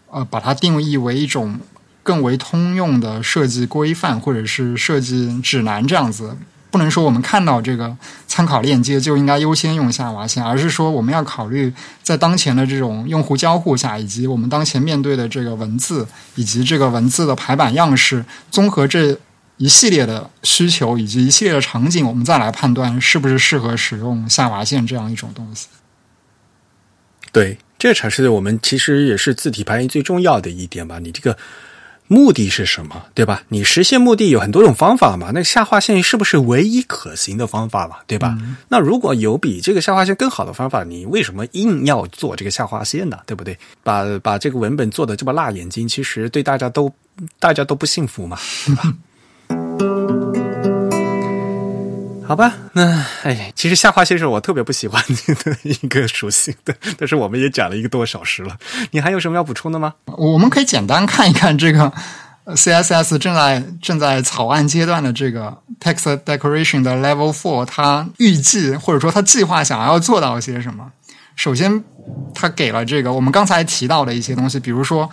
呃把它定义为一种更为通用的设计规范或者是设计指南这样子。不能说我们看到这个参考链接就应该优先用下划线，而是说我们要考虑在当前的这种用户交互下，以及我们当前面对的这个文字以及这个文字的排版样式，综合这一系列的需求以及一系列的场景，我们再来判断是不是适合使用下划线这样一种东西。对，这才是我们其实也是字体排印最重要的一点吧。你这个目的是什么，对吧？你实现目的有很多种方法嘛。那下划线是不是唯一可行的方法嘛？对吧？那如果有比这个下划线更好的方法，你为什么硬要做这个下划线呢？对不对？把把这个文本做的这么辣眼睛，其实对大家都大家都不幸福嘛，对吧？(laughs) 好吧，那哎，其实下划线是我特别不喜欢你的一个属性的，但是我们也讲了一个多小时了，你还有什么要补充的吗？我们可以简单看一看这个 CSS 正在正在草案阶段的这个 Text Decoration 的 Level Four，它预计或者说它计划想要做到些什么。首先，它给了这个我们刚才提到的一些东西，比如说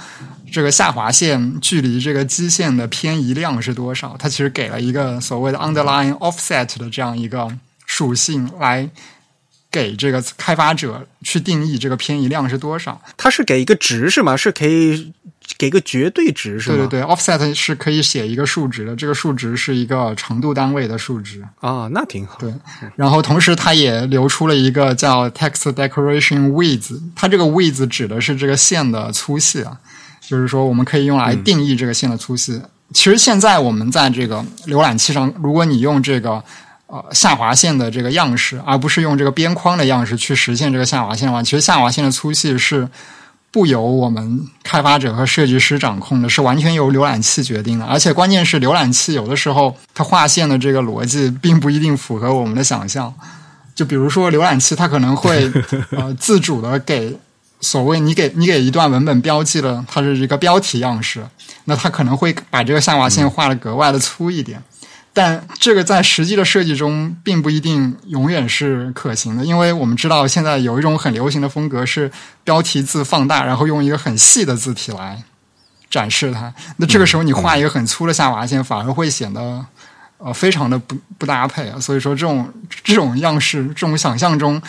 这个下滑线距离这个基线的偏移量是多少，它其实给了一个所谓的 underlying offset 的这样一个属性来。给这个开发者去定义这个偏移量是多少？它是给一个值是吗？是可以给个绝对值是吗？对对对，offset 是可以写一个数值的，这个数值是一个长度单位的数值啊，那挺好。对，然后同时它也留出了一个叫 text decoration width，它这个 width 指的是这个线的粗细啊，就是说我们可以用来定义这个线的粗细。其实现在我们在这个浏览器上，如果你用这个。呃，下划线的这个样式，而不是用这个边框的样式去实现这个下划线的话，其实下划线的粗细是不由我们开发者和设计师掌控的，是完全由浏览器决定的。而且关键是，浏览器有的时候它划线的这个逻辑并不一定符合我们的想象。就比如说，浏览器它可能会 (laughs) 呃自主的给所谓你给你给一段文本标记了它是一个标题样式，那它可能会把这个下划线画的格外的粗一点。但这个在实际的设计中并不一定永远是可行的，因为我们知道现在有一种很流行的风格是标题字放大，然后用一个很细的字体来展示它。那这个时候你画一个很粗的下划线，反而会显得呃非常的不不搭配啊。所以说这种这种样式，这种想象中。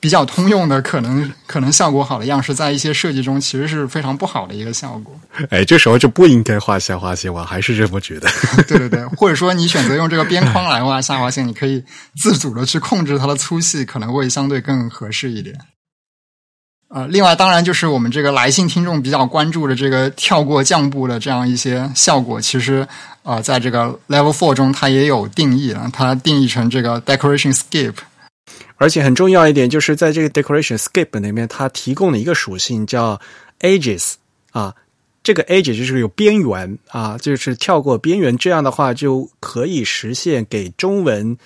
比较通用的，可能可能效果好的样式，在一些设计中其实是非常不好的一个效果。哎，这时候就不应该画下划线，我还是这么觉得。(laughs) 对对对，或者说你选择用这个边框来画下划线，你可以自主的去控制它的粗细，可能会相对更合适一点。呃，另外当然就是我们这个来信听众比较关注的这个跳过降步的这样一些效果，其实呃，在这个 Level Four 中它也有定义了，它定义成这个 Decoration Skip。而且很重要一点，就是在这个 decoration skip 里面，它提供了一个属性叫 edges 啊，这个 edges 就是有边缘啊，就是跳过边缘，这样的话就可以实现给中文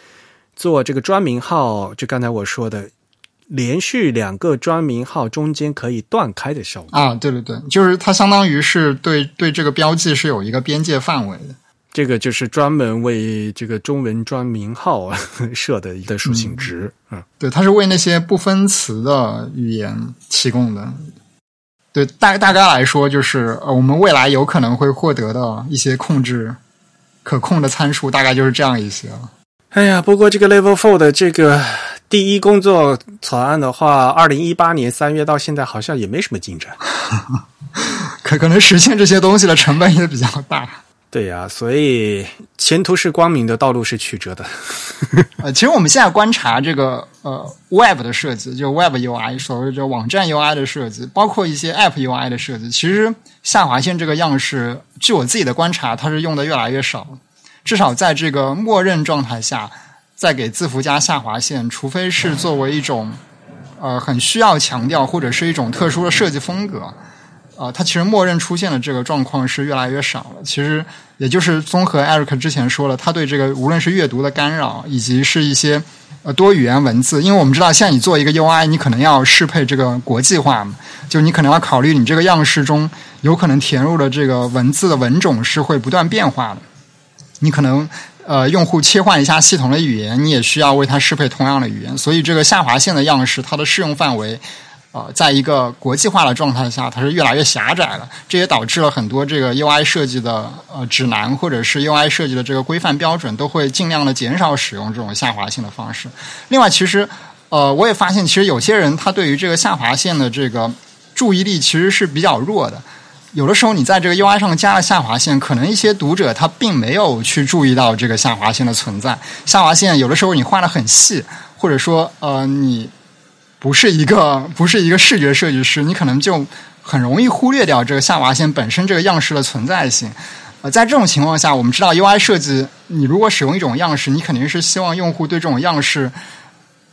做这个专名号，就刚才我说的，连续两个专名号中间可以断开的效果啊，对对对，就是它相当于是对对这个标记是有一个边界范围的。这个就是专门为这个中文专名号 (laughs) 设的一个属性值，嗯，对，它是为那些不分词的语言提供的。对，大大概来说，就是呃，我们未来有可能会获得的一些控制可控的参数，大概就是这样一些了。哎呀，不过这个 Level Four 的这个第一工作草案的话，二零一八年三月到现在好像也没什么进展，(laughs) 可可能实现这些东西的成本也比较大。对呀，所以前途是光明的，道路是曲折的。(laughs) 呃，其实我们现在观察这个呃 Web 的设计，就 Web UI，所谓就网站 UI 的设计，包括一些 App UI 的设计，其实下划线这个样式，据我自己的观察，它是用的越来越少。至少在这个默认状态下，再给字符加下划线，除非是作为一种呃很需要强调或者是一种特殊的设计风格。啊，它其实默认出现的这个状况是越来越少了。其实也就是综合 Eric 之前说了，他对这个无论是阅读的干扰，以及是一些呃多语言文字，因为我们知道现在你做一个 UI，你可能要适配这个国际化嘛，就你可能要考虑你这个样式中有可能填入的这个文字的文种是会不断变化的。你可能呃用户切换一下系统的语言，你也需要为它适配同样的语言，所以这个下划线的样式它的适用范围。呃，在一个国际化的状态下，它是越来越狭窄了。这也导致了很多这个 UI 设计的呃指南，或者是 UI 设计的这个规范标准，都会尽量的减少使用这种下划线的方式。另外，其实呃，我也发现，其实有些人他对于这个下划线的这个注意力其实是比较弱的。有的时候，你在这个 UI 上加了下划线，可能一些读者他并没有去注意到这个下划线的存在。下划线有的时候你画的很细，或者说呃你。不是一个不是一个视觉设计师，你可能就很容易忽略掉这个下划线本身这个样式的存在性。呃，在这种情况下，我们知道 UI 设计，你如果使用一种样式，你肯定是希望用户对这种样式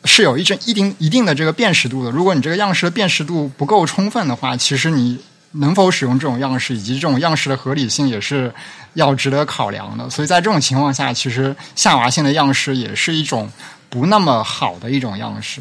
是有一定一定一定的这个辨识度的。如果你这个样式的辨识度不够充分的话，其实你能否使用这种样式，以及这种样式的合理性，也是要值得考量的。所以在这种情况下，其实下划线的样式也是一种不那么好的一种样式。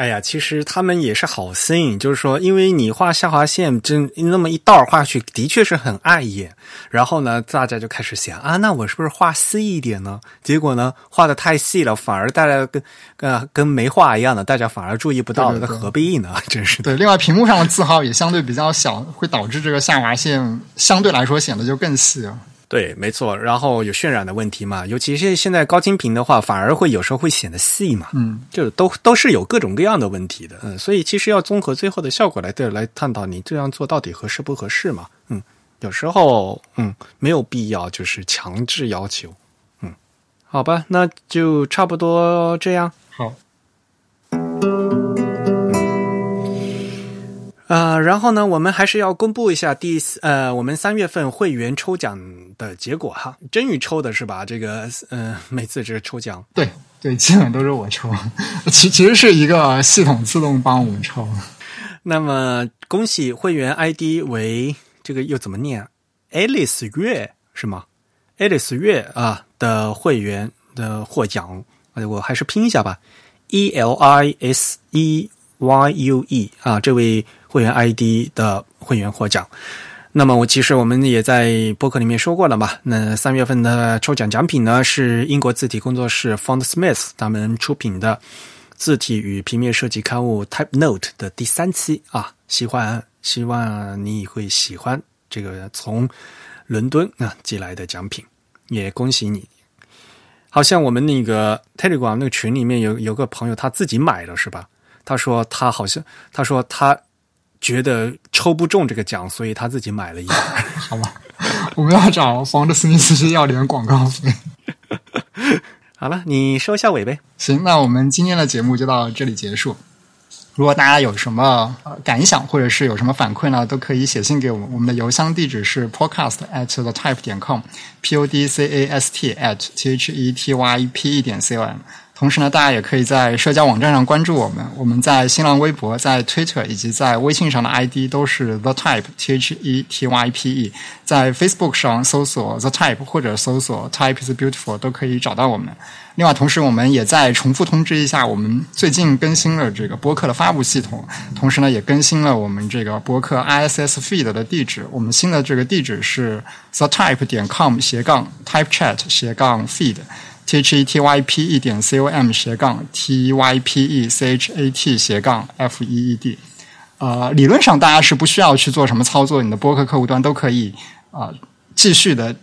哎呀，其实他们也是好心，就是说，因为你画下划线，真那么一道画去，的确是很碍眼。然后呢，大家就开始想啊，那我是不是画细一点呢？结果呢，画的太细了，反而大家跟呃跟没画一样的，大家反而注意不到，那何必呢？(laughs) 真是对。另外，屏幕上的字号也相对比较小，会导致这个下划线相对来说显得就更细了。对，没错，然后有渲染的问题嘛，尤其是现在高清屏的话，反而会有时候会显得细嘛，嗯，就是都都是有各种各样的问题的，嗯，所以其实要综合最后的效果来对来探讨你这样做到底合适不合适嘛，嗯，有时候嗯没有必要就是强制要求，嗯，好吧，那就差不多这样，好。呃，然后呢，我们还是要公布一下第呃，我们三月份会员抽奖的结果哈。真宇抽的是吧？这个呃，每次这个抽奖，对对，基本都是我抽，其其实是一个系统自动帮我们抽。那么恭喜会员 ID 为这个又怎么念？Alice 月是吗？Alice 月啊的会员的获奖，我还是拼一下吧，E L I S E Y U E 啊，这位。会员 ID 的会员获奖，那么我其实我们也在播客里面说过了嘛。那三月份的抽奖奖品呢，是英国字体工作室 Font Smith 他们出品的字体与平面设计刊物 Type Note 的第三期啊。喜欢，希望你会喜欢这个从伦敦啊寄来的奖品，也恭喜你。好像我们那个 Telegram 那个群里面有有个朋友他自己买了是吧？他说他好像他说他。觉得抽不中这个奖，所以他自己买了一个。(laughs) 好吧，我们要找房德斯密斯是要点广告费。(laughs) 好了，你收一下尾呗。行，那我们今天的节目就到这里结束。如果大家有什么感想，或者是有什么反馈呢，都可以写信给我们。我们的邮箱地址是 podcast at the type 点 com，p o d c a s t at t h e t y p e 点 c o m。同时呢，大家也可以在社交网站上关注我们。我们在新浪微博、在 Twitter 以及在微信上的 ID 都是 The Type T H E T Y P E。在 Facebook 上搜索 The Type 或者搜索 Type is Beautiful 都可以找到我们。另外，同时我们也在重复通知一下，我们最近更新了这个播客的发布系统，同时呢，也更新了我们这个播客 ISS feed 的地址。我们新的这个地址是 The Type 点 com 斜杠 Type Chat 斜杠 Feed。T h e t y p e 点 c o m 斜杠 t y p e c h a t 斜杠 f e e d，呃，理论上大家是不需要去做什么操作，你的播客客户端都可以啊继续的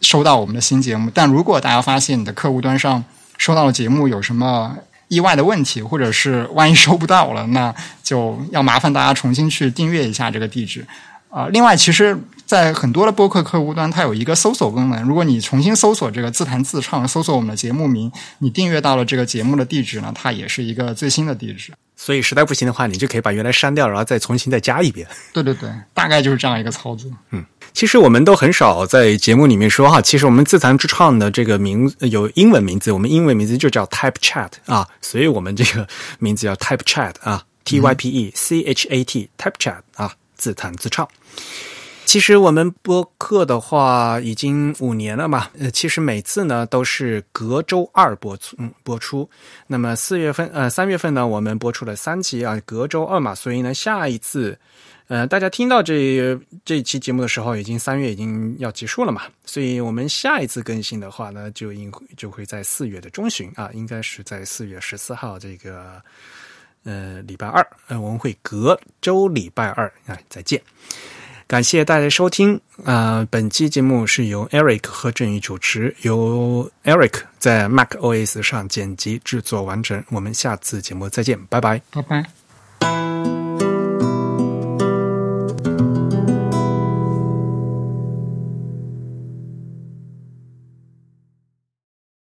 收到我们的新节目。但如果大家发现你的客户端上收到的节目有什么意外的问题，或者是万一收不到了，那就要麻烦大家重新去订阅一下这个地址。啊，另外，其实，在很多的播客客户端，它有一个搜索功能。如果你重新搜索这个“自弹自唱”，搜索我们的节目名，你订阅到了这个节目的地址呢，它也是一个最新的地址。所以，实在不行的话，你就可以把原来删掉，然后再重新再加一遍。对对对，大概就是这样一个操作。嗯，其实我们都很少在节目里面说哈，其实我们自弹自唱的这个名有英文名字，我们英文名字就叫 Type Chat 啊，所以我们这个名字叫 Type Chat 啊，T Y P E C H A T Type Chat 啊。自弹自唱。其实我们播客的话已经五年了嘛，呃，其实每次呢都是隔周二播出，嗯，播出。那么四月份，呃，三月份呢，我们播出了三期啊，隔周二嘛，所以呢，下一次，呃，大家听到这这期节目的时候，已经三月已经要结束了嘛，所以我们下一次更新的话呢，就应就会在四月的中旬啊，应该是在四月十四号这个。呃，礼拜二，呃，我们会隔周礼拜二啊再见。感谢大家收听啊！本期节目是由 Eric 和振宇主持，由 Eric 在 Mac OS 上剪辑制作完成。我们下次节目再见，拜拜，拜拜。